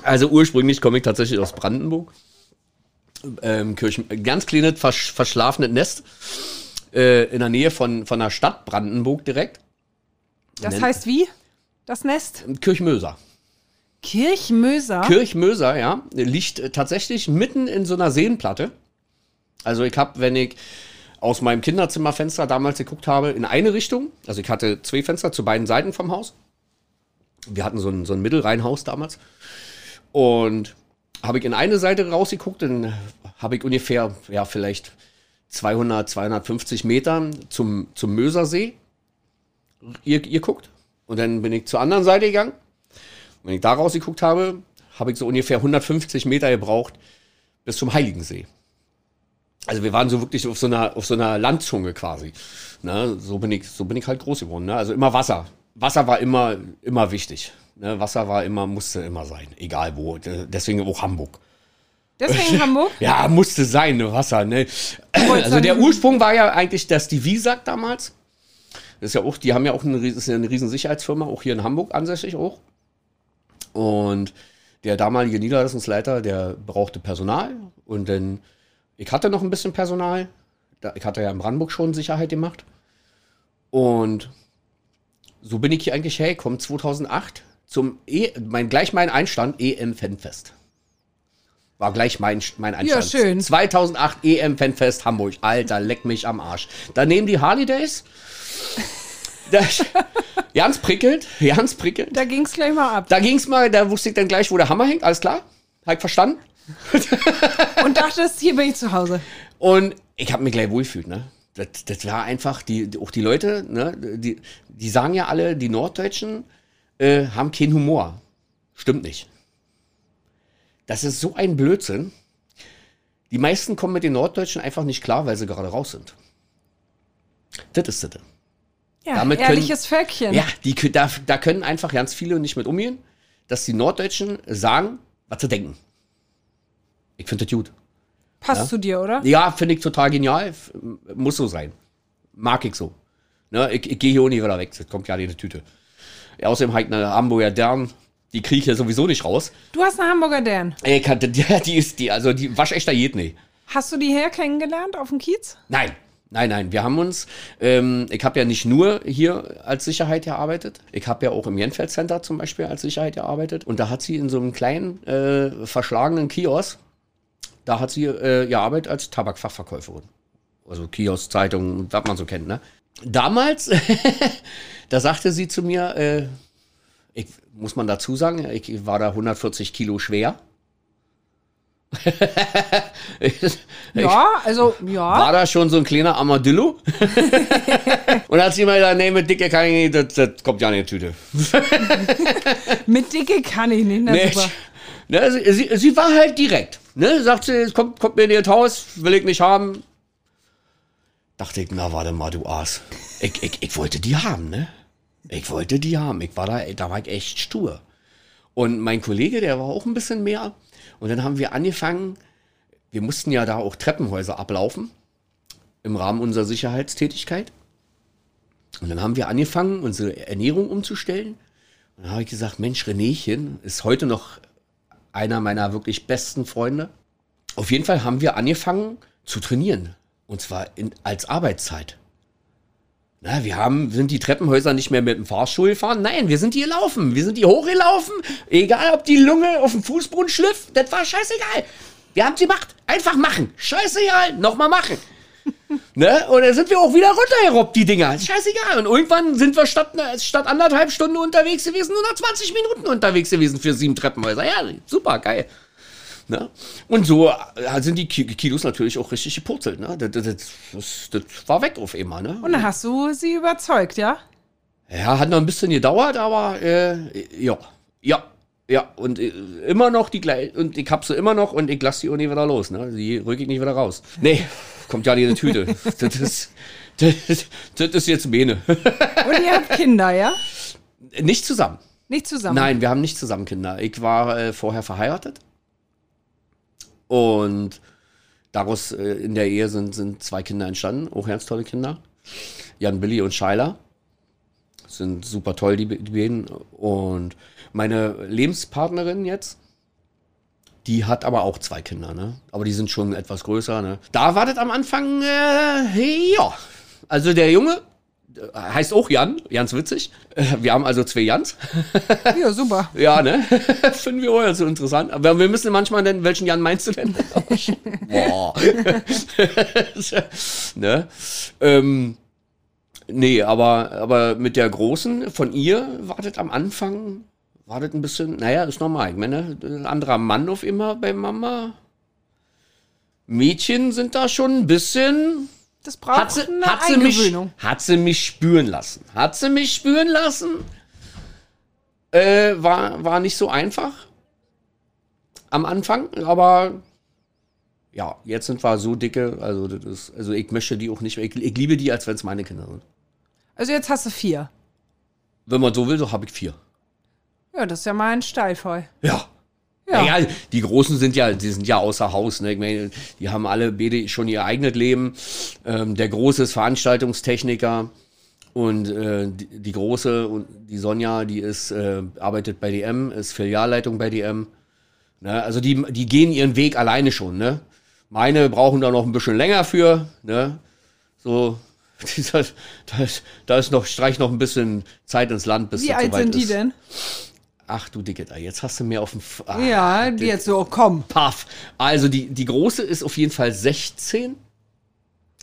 Also ursprünglich komme ich tatsächlich aus Brandenburg. Ähm, Kirchen, ganz kleines, versch verschlafenes Nest. Äh, in der Nähe von, von der Stadt Brandenburg direkt. Das Nennt- heißt wie? Das Nest? Kirchmöser. Kirchmöser. Kirchmöser, ja, liegt tatsächlich mitten in so einer Seenplatte. Also ich habe, wenn ich aus meinem Kinderzimmerfenster damals geguckt habe, in eine Richtung, also ich hatte zwei Fenster zu beiden Seiten vom Haus. Wir hatten so ein, so ein Mittelreihenhaus damals. Und habe ich in eine Seite rausgeguckt, dann habe ich ungefähr, ja, vielleicht 200, 250 Meter zum, zum Mösersee ihr, ihr guckt. Und dann bin ich zur anderen Seite gegangen. Wenn ich da rausgeguckt habe, habe ich so ungefähr 150 Meter gebraucht bis zum Heiligensee. Also wir waren so wirklich auf so einer, auf so einer Landzunge quasi. Ne? So, bin ich, so bin ich halt groß geworden. Ne? Also immer Wasser. Wasser war immer, immer wichtig. Ne? Wasser war immer, musste immer sein. Egal wo. De- Deswegen auch Hamburg. Deswegen Hamburg? Ja, musste sein, ne, Wasser. Ne? Also der Ursprung war ja eigentlich, dass die Visak damals, das ist ja auch, die haben ja auch eine, ist ja eine riesen Sicherheitsfirma, auch hier in Hamburg ansässig auch. Und der damalige Niederlassungsleiter, der brauchte Personal und dann, ich hatte noch ein bisschen Personal. Ich hatte ja in Brandenburg schon Sicherheit gemacht. Und so bin ich hier eigentlich hergekommen, 2008, zum e mein, gleich mein Einstand, EM-Fanfest. War gleich mein, mein Einstand. schön. 2008 EM-Fanfest Hamburg. Alter, leck mich am Arsch. Daneben die Harley Days. Das, ganz prickelnd, ganz prickelnd. Da ging es gleich mal ab. Da ging's mal, da wusste ich dann gleich, wo der Hammer hängt, alles klar. Hab ich verstanden. Und dachtest, hier bin ich zu Hause. Und ich habe mich gleich wohlgefühlt, ne? Das, das war einfach, die, auch die Leute, ne, die, die sagen ja alle, die Norddeutschen äh, haben keinen Humor. Stimmt nicht. Das ist so ein Blödsinn. Die meisten kommen mit den Norddeutschen einfach nicht klar, weil sie gerade raus sind. Das ist das. Ja, Damit können- ehrliches Völkchen. Ja, die, da, da können einfach ganz viele nicht mit umgehen, dass die Norddeutschen sagen, was sie denken. Ich finde das gut. Passt zu dir, oder? Ja, finde ich total genial. Muss so sein. Mag ich so. Ne, ich ich gehe hier auch nie wieder weg. Das kommt ja in die Tüte. Ja, außerdem halt eine Hamburger Dern. Die kriege ich ja sowieso nicht raus. Du hast eine Hamburger Dern. Ey, kann- die, die ist die, also die waschechter geht nicht. Hast du die her kennengelernt auf dem Kiez? Nein. Nein, nein, wir haben uns, ähm, ich habe ja nicht nur hier als Sicherheit gearbeitet, ich habe ja auch im Jenfeld Center zum Beispiel als Sicherheit gearbeitet und da hat sie in so einem kleinen, äh, verschlagenen Kiosk, da hat sie äh, gearbeitet als Tabakfachverkäuferin. Also Kiosk, Zeitung, was man so kennt, ne? Damals, da sagte sie zu mir, äh, ich, muss man dazu sagen, ich war da 140 Kilo schwer. Ja, also, ja. war da schon so ein kleiner Armadillo. und hat sie mal gesagt, nee, mit dicke kann ich nicht, das, das kommt ja in die Tüte. Mit Dicke kann ich nicht. Na, Nee, super. ne, sie, sie, sie war halt direkt. Ne, sagt sie, kommt, kommt mir in ihr Haus, will ich nicht haben. Dachte ich, na warte mal, du Aas. Ich, ich, ich wollte die haben, ne? Ich wollte die haben. Ich war da, da war ich echt stur. Und mein Kollege, der war auch ein bisschen mehr. Und dann haben wir angefangen, wir mussten ja da auch Treppenhäuser ablaufen im Rahmen unserer Sicherheitstätigkeit. Und dann haben wir angefangen, unsere Ernährung umzustellen. Und dann habe ich gesagt, Mensch, Renéchen ist heute noch einer meiner wirklich besten Freunde. Auf jeden Fall haben wir angefangen zu trainieren. Und zwar in, als Arbeitszeit. Na, wir haben, sind die Treppenhäuser nicht mehr mit dem Fahrstuhl gefahren. Nein, wir sind die gelaufen. Wir sind die hochgelaufen. Egal, ob die Lunge auf dem Fußboden schliff. Das war scheißegal. Wir haben sie gemacht. Einfach machen. Scheißegal. Nochmal machen. Ne? Und dann sind wir auch wieder runtergerobbt, die Dinger. Scheißegal. Und irgendwann sind wir statt, statt anderthalb Stunden unterwegs gewesen, nur noch 20 Minuten unterwegs gewesen für sieben Treppenhäuser. Ja, super, geil. Ne? Und so äh, sind die Ki- Kilos natürlich auch richtig gepurzelt. Ne? Das, das, das, das war weg auf einmal. Ne? Und dann hast du sie überzeugt, ja? Ja, hat noch ein bisschen gedauert, aber äh, ja, ja, ja. Und äh, immer noch die gleiche, und ich hab sie immer noch und ich lasse die auch nie wieder los. Ne? Die rück ich nicht wieder raus. Nee, kommt ja nicht in die Tüte. das, ist, das, das ist jetzt Bene. Und ihr habt Kinder, ja? nicht zusammen. Nicht zusammen. Nein, wir haben nicht zusammen Kinder. Ich war äh, vorher verheiratet. Und daraus äh, in der Ehe sind, sind zwei Kinder entstanden, auch ganz tolle Kinder. Jan Billy und Scheiler. Sind super toll, die, die beiden. Und meine Lebenspartnerin jetzt, die hat aber auch zwei Kinder, ne? Aber die sind schon etwas größer, ne? Da war das am Anfang, äh, ja. Also der Junge, äh, heißt auch Jan, Jans witzig. Äh, Wir haben also zwei Jans. Ja, super. Ja, ne? Finden wir auch ja so interessant. Aber wir müssen manchmal nennen, welchen Jan meinst du denn? Boah. ne? Ähm, nee, aber, aber mit der Großen von ihr wartet am Anfang, wartet ein bisschen, naja, ist normal. Ich meine, ein anderer Mann auf immer bei Mama. Mädchen sind da schon ein bisschen Das braucht hat sie, eine hat, sie mich, hat sie mich spüren lassen. Hat sie mich spüren lassen. Äh, war, war nicht so einfach am Anfang, aber ja, jetzt sind wir so dicke, also das ist, also ich möchte die auch nicht mehr. Ich, ich liebe die, als wenn es meine Kinder sind. Also jetzt hast du vier. Wenn man so will, so habe ich vier. Ja, das ist ja mal ein Steilvoll. Ja. Ja. Ja. die Großen sind ja, die sind ja außer Haus. Ne? Ich meine, die haben alle beide schon ihr eigenes Leben. Ähm, der Große ist Veranstaltungstechniker und äh, die, die Große und die Sonja, die ist äh, arbeitet bei DM, ist Filialleitung bei DM. Ne? Also die, die gehen ihren Weg alleine schon. Ne? Meine brauchen da noch ein bisschen länger für. Ne? So, da, ist, da ist noch, streich noch ein bisschen Zeit ins Land, bis Wie das alt soweit sind die ist. denn? Ach du Dicke, jetzt hast du mir auf dem. F- Ah, Ja, die jetzt so, komm. Paff. Also die, die große ist auf jeden Fall 16.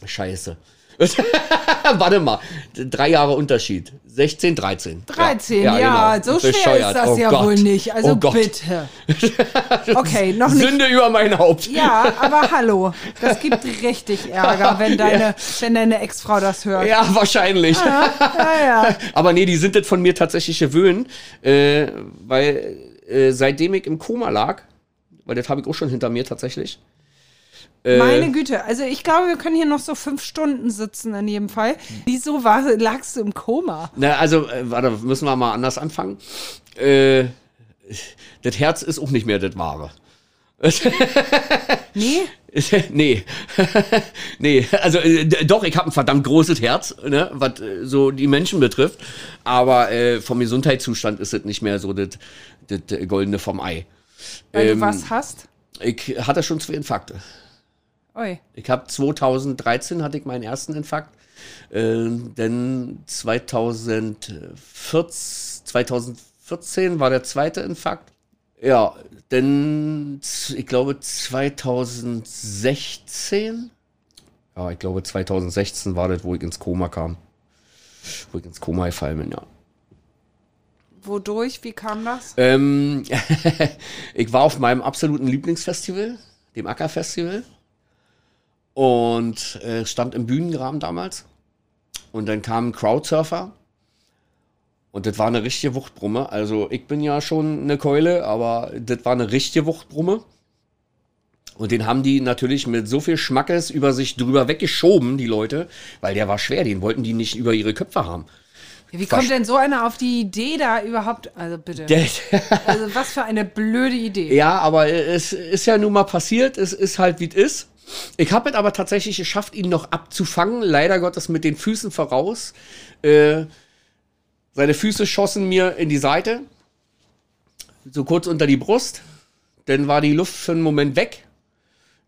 Scheiße. Warte mal, drei Jahre Unterschied. 16, 13. 13, ja, genau. so schwer ist das Oh ja Gott. wohl nicht. Also oh Gott. bitte. Okay, noch nicht. Sünde über mein Haupt. Ja, aber hallo, das gibt richtig Ärger, wenn deine, wenn deine Ex-Frau das hört. Ja, wahrscheinlich. Ja, ja. Aber nee, die sind das von mir tatsächlich gewöhnt, äh, weil äh, seitdem ich im Koma lag, weil das habe ich auch schon hinter mir tatsächlich. Äh, Meine Güte, also ich glaube, wir können hier noch so fünf Stunden sitzen in jedem Fall. Wieso war, lagst du im Koma? Na, also, äh, warte, müssen wir mal anders anfangen. Äh, das Herz ist auch nicht mehr das Wahre. Nee? nee. nee, also äh, doch, ich habe ein verdammt großes Herz, ne, was äh, so die Menschen betrifft. Aber äh, vom Gesundheitszustand ist es nicht mehr so das das, äh, Goldene vom Ei. Weil Ähm, du was hast? Ich hatte schon zwei Infarkte. Ui. Ich habe 2013 hatte ich meinen ersten Infarkt. Äh, denn 2014, 2014 war der zweite Infarkt. Ja, denn ich glaube 2016. Ja, ich glaube 2016 war das, wo ich ins Koma kam. Wo ich ins Koma gefallen bin, ja. Wodurch? Wie kam das? Ähm, ich war auf meinem absoluten Lieblingsfestival, dem Acker-Festival. Und äh, stand im Bühnengraben damals. Und dann kam ein Crowdsurfer. Und das war eine richtige Wuchtbrumme. Also ich bin ja schon eine Keule, aber das war eine richtige Wuchtbrumme. Und den haben die natürlich mit so viel Schmackes über sich drüber weggeschoben, die Leute, weil der war schwer, den wollten die nicht über ihre Köpfe haben. Wie kommt denn so einer auf die Idee da überhaupt? Also bitte. Also was für eine blöde Idee. Ja, aber es ist ja nun mal passiert. Es ist halt, wie es ist. Ich habe es aber tatsächlich geschafft, ihn noch abzufangen. Leider Gottes mit den Füßen voraus. Äh, seine Füße schossen mir in die Seite. So kurz unter die Brust. Dann war die Luft für einen Moment weg.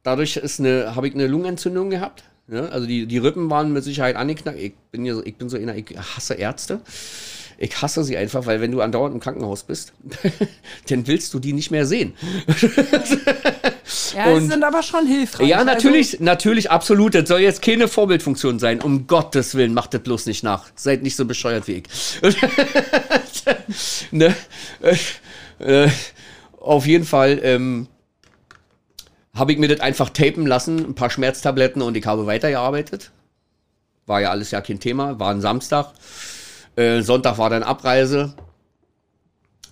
Dadurch habe ich eine Lungenentzündung gehabt. Ja, also die, die Rippen waren mit Sicherheit angeknackt. Ich bin, ja, so- ich bin so einer, ich hasse Ärzte. Ich hasse sie einfach, weil wenn du andauernd im Krankenhaus bist, dann willst du die nicht mehr sehen. Ja, Und- sind aber schon hilfreich. Ja, Also, natürlich, natürlich, absolut. Das soll jetzt keine Vorbildfunktion sein. Um Gottes Willen, macht das bloß nicht nach. Seid nicht so bescheuert wie ich. ne? äh, auf jeden Fall ähm, habe ich mir das einfach tapen lassen, ein paar Schmerztabletten und ich habe weitergearbeitet. War ja alles ja kein Thema, war ein Samstag. Äh, Sonntag war dann Abreise.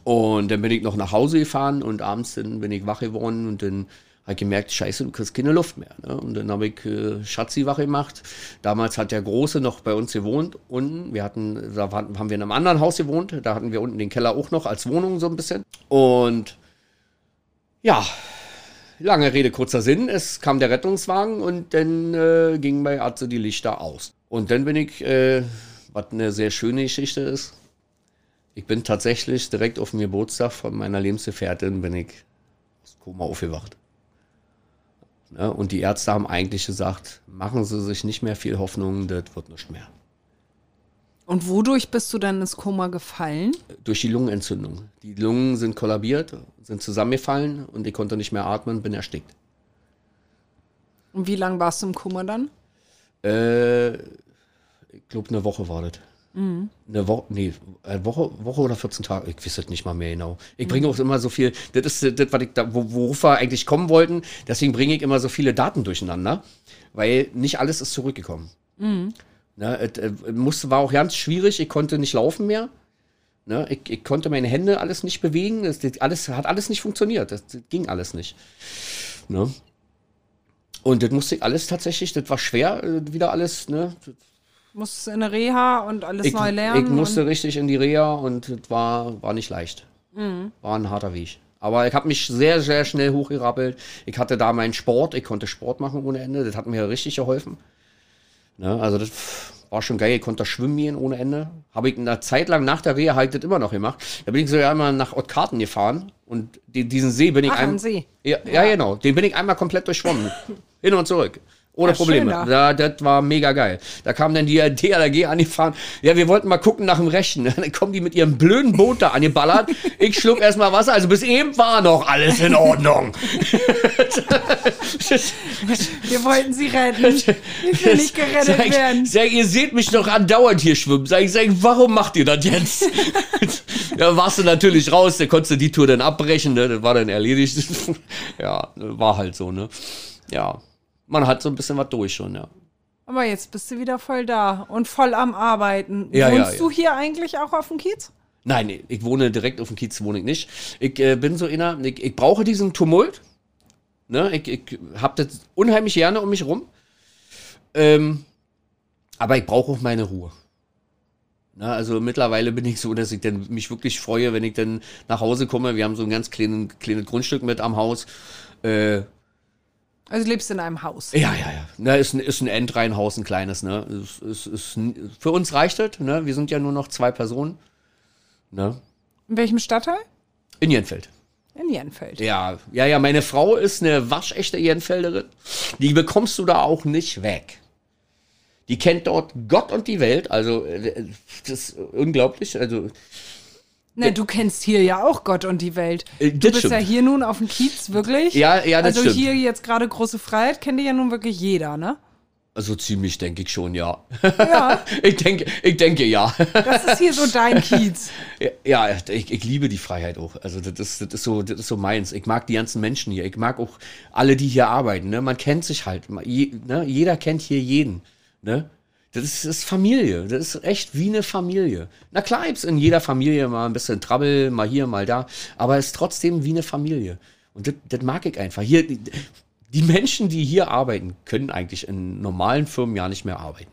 Und dann bin ich noch nach Hause gefahren und abends dann bin ich wach geworden und dann habe ich gemerkt, scheiße, du kriegst keine Luft mehr. Ne? Und dann habe ich äh, Schatzi wach gemacht. Damals hat der Große noch bei uns gewohnt unten. Wir hatten, da waren, haben wir in einem anderen Haus gewohnt. Da hatten wir unten den Keller auch noch als Wohnung so ein bisschen. Und ja, lange Rede, kurzer Sinn. Es kam der Rettungswagen und dann äh, ging bei Atze die Lichter aus. Und dann bin ich, äh, was eine sehr schöne Geschichte ist, ich bin tatsächlich direkt auf dem Geburtstag von meiner Lebensgefährtin bin ich aus Koma aufgewacht. Ne? Und die Ärzte haben eigentlich gesagt, machen Sie sich nicht mehr viel Hoffnung, das wird nicht mehr. Und wodurch bist du dann ins Koma gefallen? Durch die Lungenentzündung. Die Lungen sind kollabiert, sind zusammengefallen und ich konnte nicht mehr atmen, bin erstickt. Und wie lange warst du im Koma dann? Äh, ich glaube, eine Woche war das. Eine Woche, nee, eine Woche, Woche oder 14 Tage, ich weiß es nicht mal mehr genau. Ich bringe auch immer so viel, das ist das, was ich da, wo- worauf wir eigentlich kommen wollten, deswegen bringe ich immer so viele Daten durcheinander, weil nicht alles ist zurückgekommen. Ne, es, äh, musste, war auch ganz schwierig, ich konnte nicht laufen mehr. Ne, ich, ich konnte meine Hände alles nicht bewegen, das, das alles, hat alles nicht funktioniert, das, das ging alles nicht. Ne? Und das musste ich alles tatsächlich, das war schwer, äh, wieder alles, ne? Musstest in eine Reha und alles Ich, neu lernen? ich musste richtig in die Reha und es war, war nicht leicht. War ein harter Weg. Aber ich habe mich sehr, sehr schnell hochgerappelt. Ich hatte da meinen Sport, ich konnte Sport machen ohne Ende. Das hat mir richtig geholfen. Ne, also das war schon geil. Ich konnte da schwimmen gehen ohne Ende. Habe ich eine Zeit lang nach der Reha halt das immer noch gemacht. Da bin ich sogar einmal nach Ottkarten gefahren und die, diesen See bin ich Ach, ein- ein See. Ja, ja, genau. Den bin ich einmal komplett durchschwommen. Hin und zurück. Ohne Ja, Probleme. schön Da, das war mega geil. Da kam dann die DLRG angefahren. Ja, wir wollten mal gucken nach dem Rechten. Dann kommen die mit ihrem blöden Boot da angeballert. Ich schluck erstmal Wasser. Also bis eben war noch alles in Ordnung. Wir wollten sie retten. Ich will nicht gerettet sag, ich, werden. sag, ihr seht mich doch andauernd hier schwimmen. Sag ich, sag, warum macht ihr das jetzt? ja, warst du natürlich raus, da konntest du die Tour dann abbrechen, ne? Das war dann erledigt. ja, war halt so, ne? Ja. Man hat so ein bisschen was durch schon, ja. Aber jetzt bist du wieder voll da und voll am Arbeiten. Ja, Wohnst ja. du hier eigentlich auch auf dem Kiez? Nein, ich wohne direkt auf dem Kiez, wohne ich nicht. Ich äh, bin so inner, ich, ich brauche diesen Tumult. Ne? Ich, ich habe das unheimlich gerne um mich rum. Ähm, aber ich brauche auch meine Ruhe. Na, also mittlerweile bin ich so, dass ich dann mich wirklich freue, wenn ich dann nach Hause komme. Wir haben so ein ganz kleinen, kleines Grundstück mit am Haus. Äh, Also du lebst in einem Haus. ja, ja, ja. Na, ist ein, ist ein Endreihenhaus, ein kleines, ne? Ist, ist, ist, für uns reicht das, ne? Wir sind ja nur noch zwei Personen. Ne? In welchem Stadtteil? In Jenfeld. In Jenfeld. Ja, ja, ja, meine Frau ist eine waschechte Jenfelderin. Die bekommst du da auch nicht weg. Die kennt dort Gott und die Welt. Also, äh, das ist unglaublich. Also, Ne, du kennst hier ja auch Gott und die Welt. Äh, Du das bist ja stimmt. hier nun auf dem Kiez, wirklich? Ja, ja, das Also stimmt. hier jetzt gerade große Freiheit kennt ja nun wirklich jeder, ne? also ziemlich denke ich schon, ja. Ja, ich denke, ich denke ja. das ist hier so dein Kiez. Ja, ich, ich liebe die Freiheit auch. Also das ist, das ist so, das ist so meins. Ich mag die ganzen Menschen hier. Ich mag auch alle, die hier arbeiten. Ne? Man kennt sich halt. Je, ne? Jeder kennt hier jeden. Ne? Das ist, das ist Familie. Das ist echt wie eine Familie. Na klar gibt's in jeder Familie mal ein bisschen Trouble, mal hier, mal da. Aber es ist trotzdem wie eine Familie. Und das, das mag ich einfach. Hier, die, Menschen, die hier arbeiten, können eigentlich in normalen Firmen ja nicht mehr arbeiten.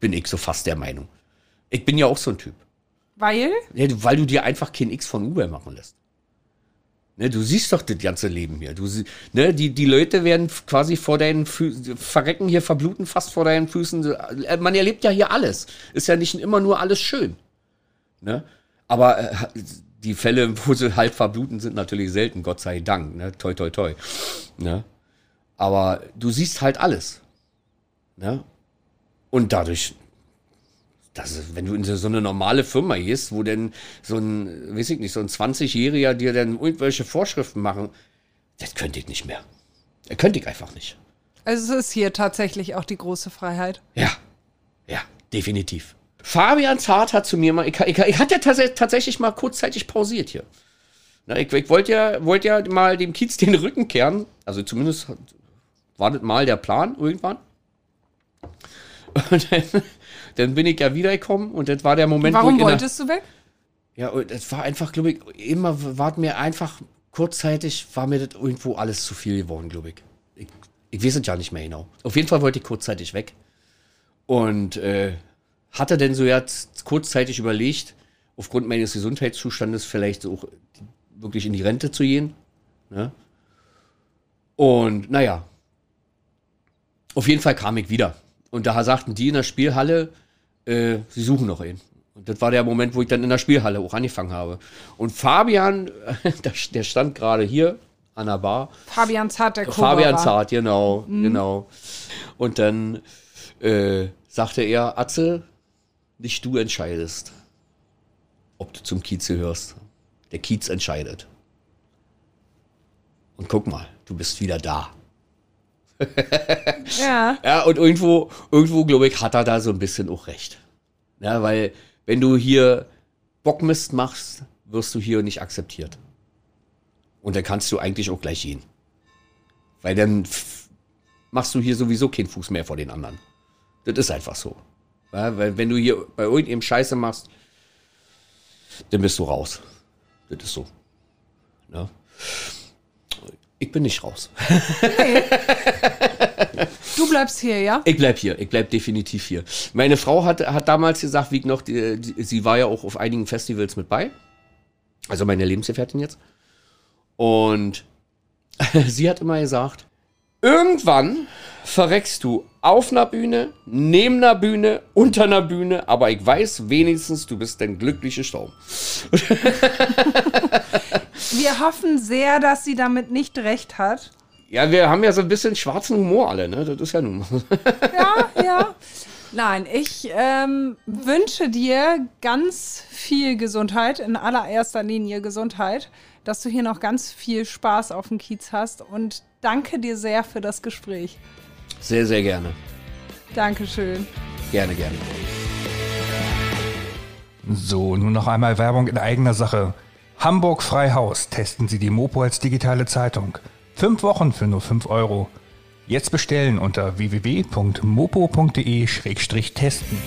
Bin ich so fast der Meinung. Ich bin ja auch so ein Typ. Weil? Ja, weil du dir einfach kein X von Uber machen lässt. Ne, du siehst doch das ganze Leben hier. Du, ne, die, die Leute werden quasi vor deinen Füßen, verrecken hier, verbluten fast vor deinen Füßen. Äh, Man erlebt ja hier alles. Ist ja nicht immer nur alles schön. Ne? Aber äh, die Fälle, wo sie halt verbluten, sind natürlich selten, Gott sei Dank. Ne? Toi, toi, toi. Ne? Aber du siehst halt alles. Ne? Und dadurch das wenn du in so eine normale Firma gehst, wo denn so ein, weiß ich nicht, so ein 20-Jähriger dir dann irgendwelche Vorschriften machen, das könnte ich nicht mehr. Das könnte ich einfach nicht. Also es ist hier tatsächlich auch die große Freiheit. Ja, ja, definitiv. Fabian Zart hat zu mir mal, ich, ich, ich hatte ja tats tatsächlich mal kurzzeitig pausiert hier. Na, ich ich wollte ja, wollte ja mal dem Kiez den Rücken kehren, also zumindest war das mal der Plan irgendwann. Und dann, dann bin ich ja wiedergekommen und das war der Moment, wo Warum ich in der- wolltest du weg? Ja, es war einfach, glaube ich, immer war mir einfach kurzzeitig, war mir das irgendwo alles zu viel geworden, glaube ich. ich. Ich weiß es ja nicht mehr genau. Auf jeden Fall wollte ich kurzzeitig weg. Und äh, hatte dann so jetzt kurzzeitig überlegt, aufgrund meines Gesundheitszustandes vielleicht auch wirklich in die Rente zu gehen. Ne? Und naja, auf jeden Fall kam ich wieder. Und da sagten die in der Spielhalle, äh, sie suchen noch einen. Und das war der Moment, wo ich dann in der Spielhalle auch angefangen habe. Und Fabian, der stand gerade hier an der Bar. Fabian Zart, der Cobra Fabian. Zart, genau, genau. Und dann äh, sagte er, Atze, nicht du entscheidest, ob du zum Kiez gehörst. Der Kiez entscheidet. Und guck mal, du bist wieder da. Ja. Ja, und irgendwo, irgendwo glaube ich, hat er da so ein bisschen auch recht. Ja, weil wenn du hier Bockmist machst, wirst du hier nicht akzeptiert. Und dann kannst du eigentlich auch gleich gehen. Weil dann machst du hier sowieso keinen Fuß mehr vor den anderen. Das ist einfach so. Ja, weil wenn du hier bei irgendeinem Scheiße machst, dann bist du raus. Das ist so. Ja. Ich bin nicht raus. Du bleibst hier, ja? Ich bleib hier, ich bleib definitiv hier. Meine Frau hat, hat damals gesagt, wie ich noch, die, die, sie war ja auch auf einigen Festivals mit bei. Also meine Lebensgefährtin jetzt. Und sie hat immer gesagt, irgendwann verreckst du auf einer Bühne, neben einer Bühne, unter einer Bühne, aber ich weiß wenigstens, du bist dann glücklich gestorben. Wir hoffen sehr, dass sie damit nicht recht hat. Ja, wir haben ja so ein bisschen schwarzen Humor alle, ne? Das ist ja nun. mal. Ja, ja. Nein, ich ähm, wünsche dir ganz viel Gesundheit, in allererster Linie Gesundheit, dass du hier noch ganz viel Spaß auf dem Kiez hast und danke dir sehr für das Gespräch. Sehr, sehr gerne. Dankeschön. Gerne, gerne. So, nun noch einmal Werbung in eigener Sache. Hamburg Freihaus testen Sie die Mopo als digitale Zeitung. Fünf Wochen für nur 5 Euro. Jetzt bestellen unter www.mopo.de-testen.